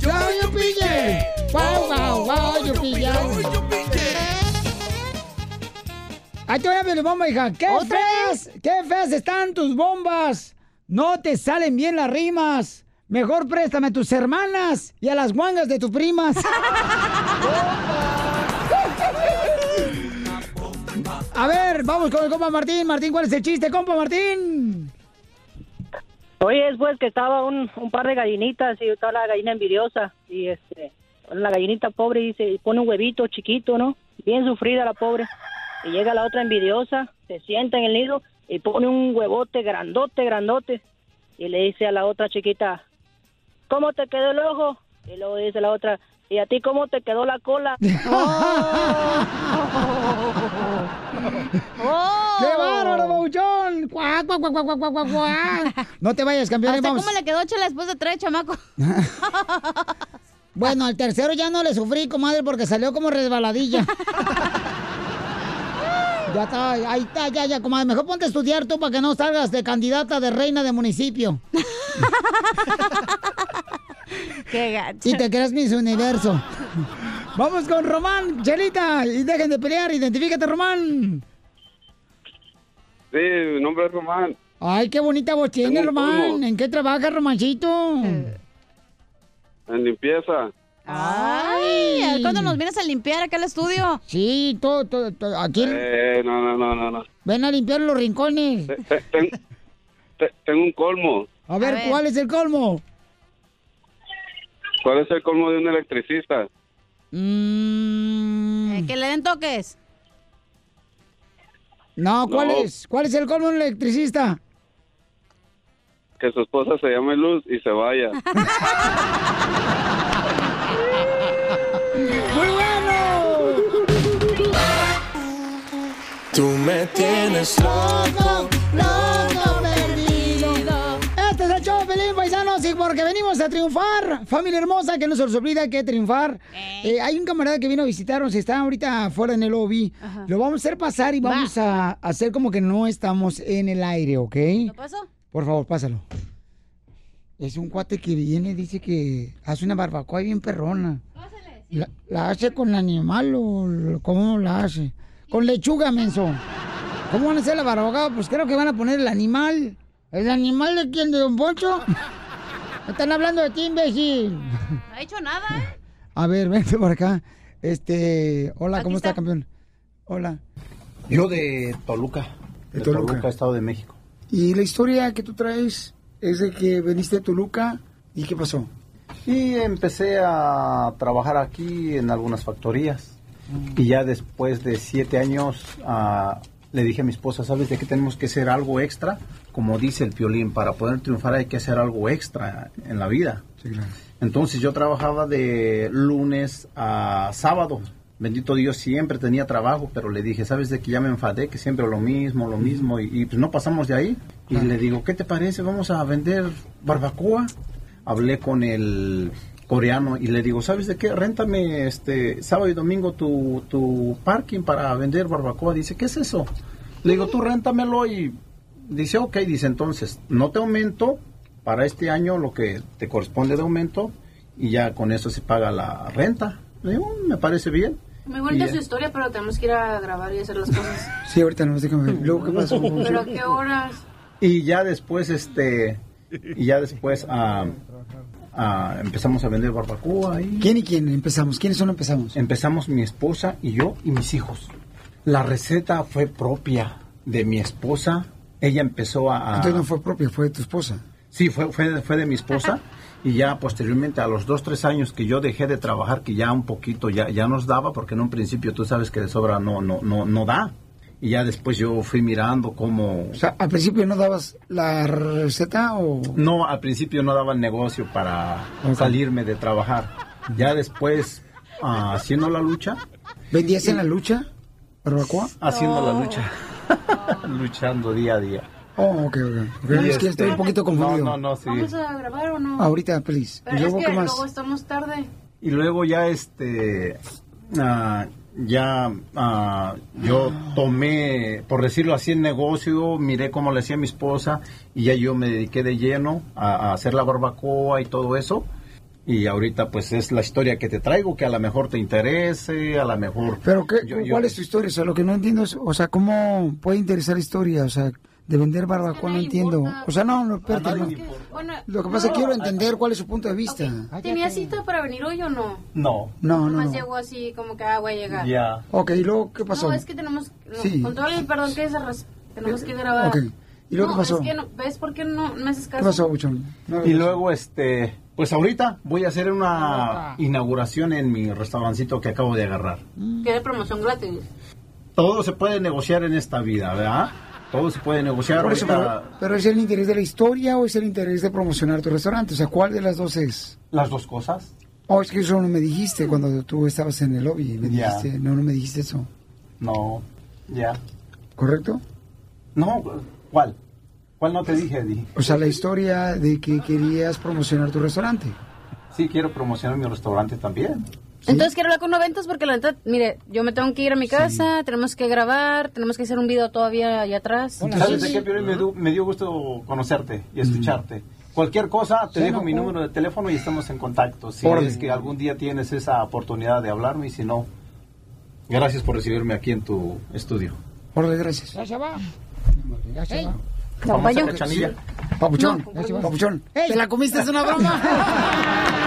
¡Ya yo pillé! ¡Guau, guau, guau, yo pillé! Ahí te voy a ver bomba, hija. ¿Qué ¿Otra feas, qué feas están tus bombas? No te salen bien las rimas. Mejor préstame a tus hermanas y a las guangas de tus primas. *laughs* A ver, vamos con el compa Martín. Martín, ¿cuál es el chiste, compa Martín? Oye, es pues que estaba un, un par de gallinitas y estaba la gallina envidiosa y este la gallinita pobre dice y pone un huevito chiquito, ¿no? Bien sufrida la pobre. Y llega la otra envidiosa, se sienta en el nido y pone un huevote grandote, grandote. Y le dice a la otra chiquita, ¿cómo te quedó el ojo? Y luego dice la otra, ¿y a ti cómo te quedó la cola? *laughs* ¡Oh! ¡Qué bárbaro, Bauchón! ¡Cuá, cuá, cuá, cuá, cuá, cuá, cuá, cuá! No te vayas, campeón. ¿Hasta vamos. cómo le quedó chela después de tres, chamaco? *laughs* Bueno, al tercero ya no le sufrí, comadre, porque salió como resbaladilla. *laughs* ya está, ahí está, ya, ya, comadre. Mejor ponte a estudiar tú para que no salgas de candidata de reina de municipio. *laughs* Qué gacho. Y te creas Miss Universo. *laughs* Vamos con Román, Chelita, y dejen de pelear, identifícate, Román. Sí, mi nombre es Román. Ay, qué bonita voz tiene, Román. ¿En qué trabajas, Romancito? En limpieza. Ay, ¿cuándo nos vienes a limpiar acá al estudio? Sí, todo, todo, todo. Aquí Eh, no, no, no, no, no. ven a limpiar los rincones. Te- te- ten- te- tengo un colmo. A ver, ¿cuál es el colmo? ¿Cuál es el colmo de un electricista? Mm, Eh, que le den toques. no, ¿cuál No. es? ¿Cuál es el colmo de un electricista? Que su esposa se llame Luz y se vaya. *laughs* ¡Muy bueno! Tú me tienes loco, loco porque venimos a triunfar. Familia hermosa, que no se os olvida que triunfar. Eh, hay un camarada que vino a visitarnos, está ahorita afuera en el lobby. Lo vamos a hacer pasar y vamos a hacer como que no estamos en el aire, ¿ok? ¿Lo pasó? Por favor, pásalo. Es un cuate que viene, dice que hace una barbacoa bien perrona. La, la hace con animal o cómo la hace? Con lechuga, menso. ¿Cómo van a hacer la barbacoa? Pues creo que van a poner el animal. ¿El animal de quién? ¿De Don Poncho? Están hablando de ti, imbécil. No ha hecho nada, ¿eh? A ver, vente por acá. Este, hola, Aquí ¿cómo está, está. campeón? Hola. Yo de Toluca, de, Toluca. Toluca. Estado de México. Y la historia que tú traes es de que veniste a Toluca y ¿qué pasó? Y empecé a trabajar aquí en algunas factorías. Y ya después de siete años ah, le dije a mi esposa, ¿sabes de qué tenemos que hacer algo extra? Como dice el piolín, para poder triunfar hay que hacer algo extra en la vida. Entonces yo trabajaba de lunes a sábado. Bendito Dios, siempre tenía trabajo, pero le dije, ¿sabes de que ya me enfadé? Que siempre lo mismo, lo mismo, y, y pues no pasamos de ahí. Y le digo, ¿qué te parece? Vamos a vender barbacoa. Hablé con el coreano y le digo, ¿sabes de qué? Réntame este sábado y domingo tu, tu parking para vender barbacoa. Dice, ¿qué es eso? Le digo, tú réntamelo y dice, ok, dice, entonces, no te aumento para este año lo que te corresponde de aumento y ya con eso se paga la renta. Le digo, "Mm, me parece bien. Muy bonita su historia, pero tenemos que ir a grabar y hacer las cosas. *laughs* Sí, ahorita nos déjame ver. Luego, ¿qué pasó? ¿Pero a qué horas? Y ya después, este, y ya después ah, ah, empezamos a vender barbacoa. Y... ¿Quién y quién empezamos? ¿Quiénes son empezamos? Empezamos mi esposa y yo y mis hijos. La receta fue propia de mi esposa. Ella empezó a... a- Entonces no fue propia, fue de tu esposa. Sí, fue, fue, fue de mi esposa. Y ya posteriormente, a los dos, tres años que yo dejé de trabajar, que ya un poquito ya, ya nos daba, porque en un principio tú sabes que de sobra no, no, no, no da. Y ya después yo fui mirando cómo... O sea, al principio no dabas la receta o... No, al principio no daba el negocio para Ok. salirme de trabajar. Ya después, ah, haciendo la lucha. ¿Vendías en la lucha? ¿Barbacoa? Haciendo la lucha. Luchando día a día. Oh, ok, ok. es que este- estoy un poquito confundido. No, no, no, sí. ¿Vamos a grabar o no? Ahorita, please. Pero ¿Y luego es que qué más? luego estamos tarde. Y luego ya este ah, ya ah, yo tomé, por decirlo así, el negocio, miré cómo le hacía mi esposa y ya yo me dediqué de lleno a, a hacer la barbacoa y todo eso. Y ahorita pues es la historia que te traigo, que a lo mejor te interese, a lo mejor... Pero, ¿qué, Yo- yo- ¿cuál es tu historia? O sea, lo que no entiendo es, o sea, ¿cómo puede interesar la historia? O sea, de vender barbacoa no entiendo. O sea, no, no, espérate, no. Bueno, Lo que pasa es que quiero entender cuál es su punto de vista. ¿Tenía cita para venir hoy o no? No. No, no, Nomás no. llegó así como que ah, voy a llegar. Ya. Ok, ¿y luego qué pasó? No, es que tenemos, no, Sí. con todo el perdón que se res- tenemos que grabar. Ok. ¿Y luego no, qué pasó? Es que no, ¿Ves por qué no me haces caso? ¿Qué pasó, Buchón? No, Y luego, este, pues ahorita voy a hacer una inauguración en mi restaurancito que acabo de agarrar. Que de promoción gratis. Todo se puede negociar en esta vida, ¿verdad? Todo se puede negociar. Por eso, ahorita. pero, pero ¿es el interés de la historia o es el interés de promocionar tu restaurante? O sea, ¿cuál de las dos es? Las dos cosas. Oh, es que eso no me dijiste cuando tú estabas en el lobby. Me dijiste, no, no me dijiste eso. No, ya. ¿Correcto? No, ¿cuál? ¿Cuál no te dije, Eddie? O sea, la historia de que querías promocionar tu restaurante. Sí, quiero promocionar mi restaurante también. Entonces quiero hablar con noventas porque la neta, mire, yo me tengo que ir a mi casa, tenemos que grabar, tenemos que hacer un video todavía allá atrás. ¿Sabes de qué? Me, dio- me dio gusto conocerte y escucharte. Cualquier cosa, te Sí, dejo no, mi número de teléfono y estamos en contacto. Si es que algún día tienes esa oportunidad de hablarme y si no, gracias por recibirme aquí en tu estudio. Órale, gracias. Ya se va. Ya se va. Famosa cachanilla. Papuchón, No. papuchón. ¿Te la comiste? ¿Es una broma? *laughs*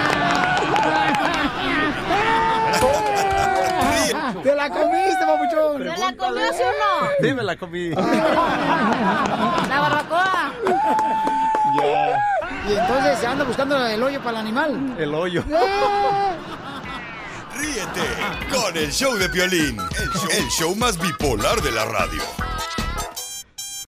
*laughs* ¡Te la comiste, papuchón! ¿Se la comió sí o no? Sí, me la comí. *laughs* La barbacoa. Y entonces se anda buscando el hoyo para el animal. El hoyo. Ríete con el show de Piolín, el show, el show más bipolar de la radio.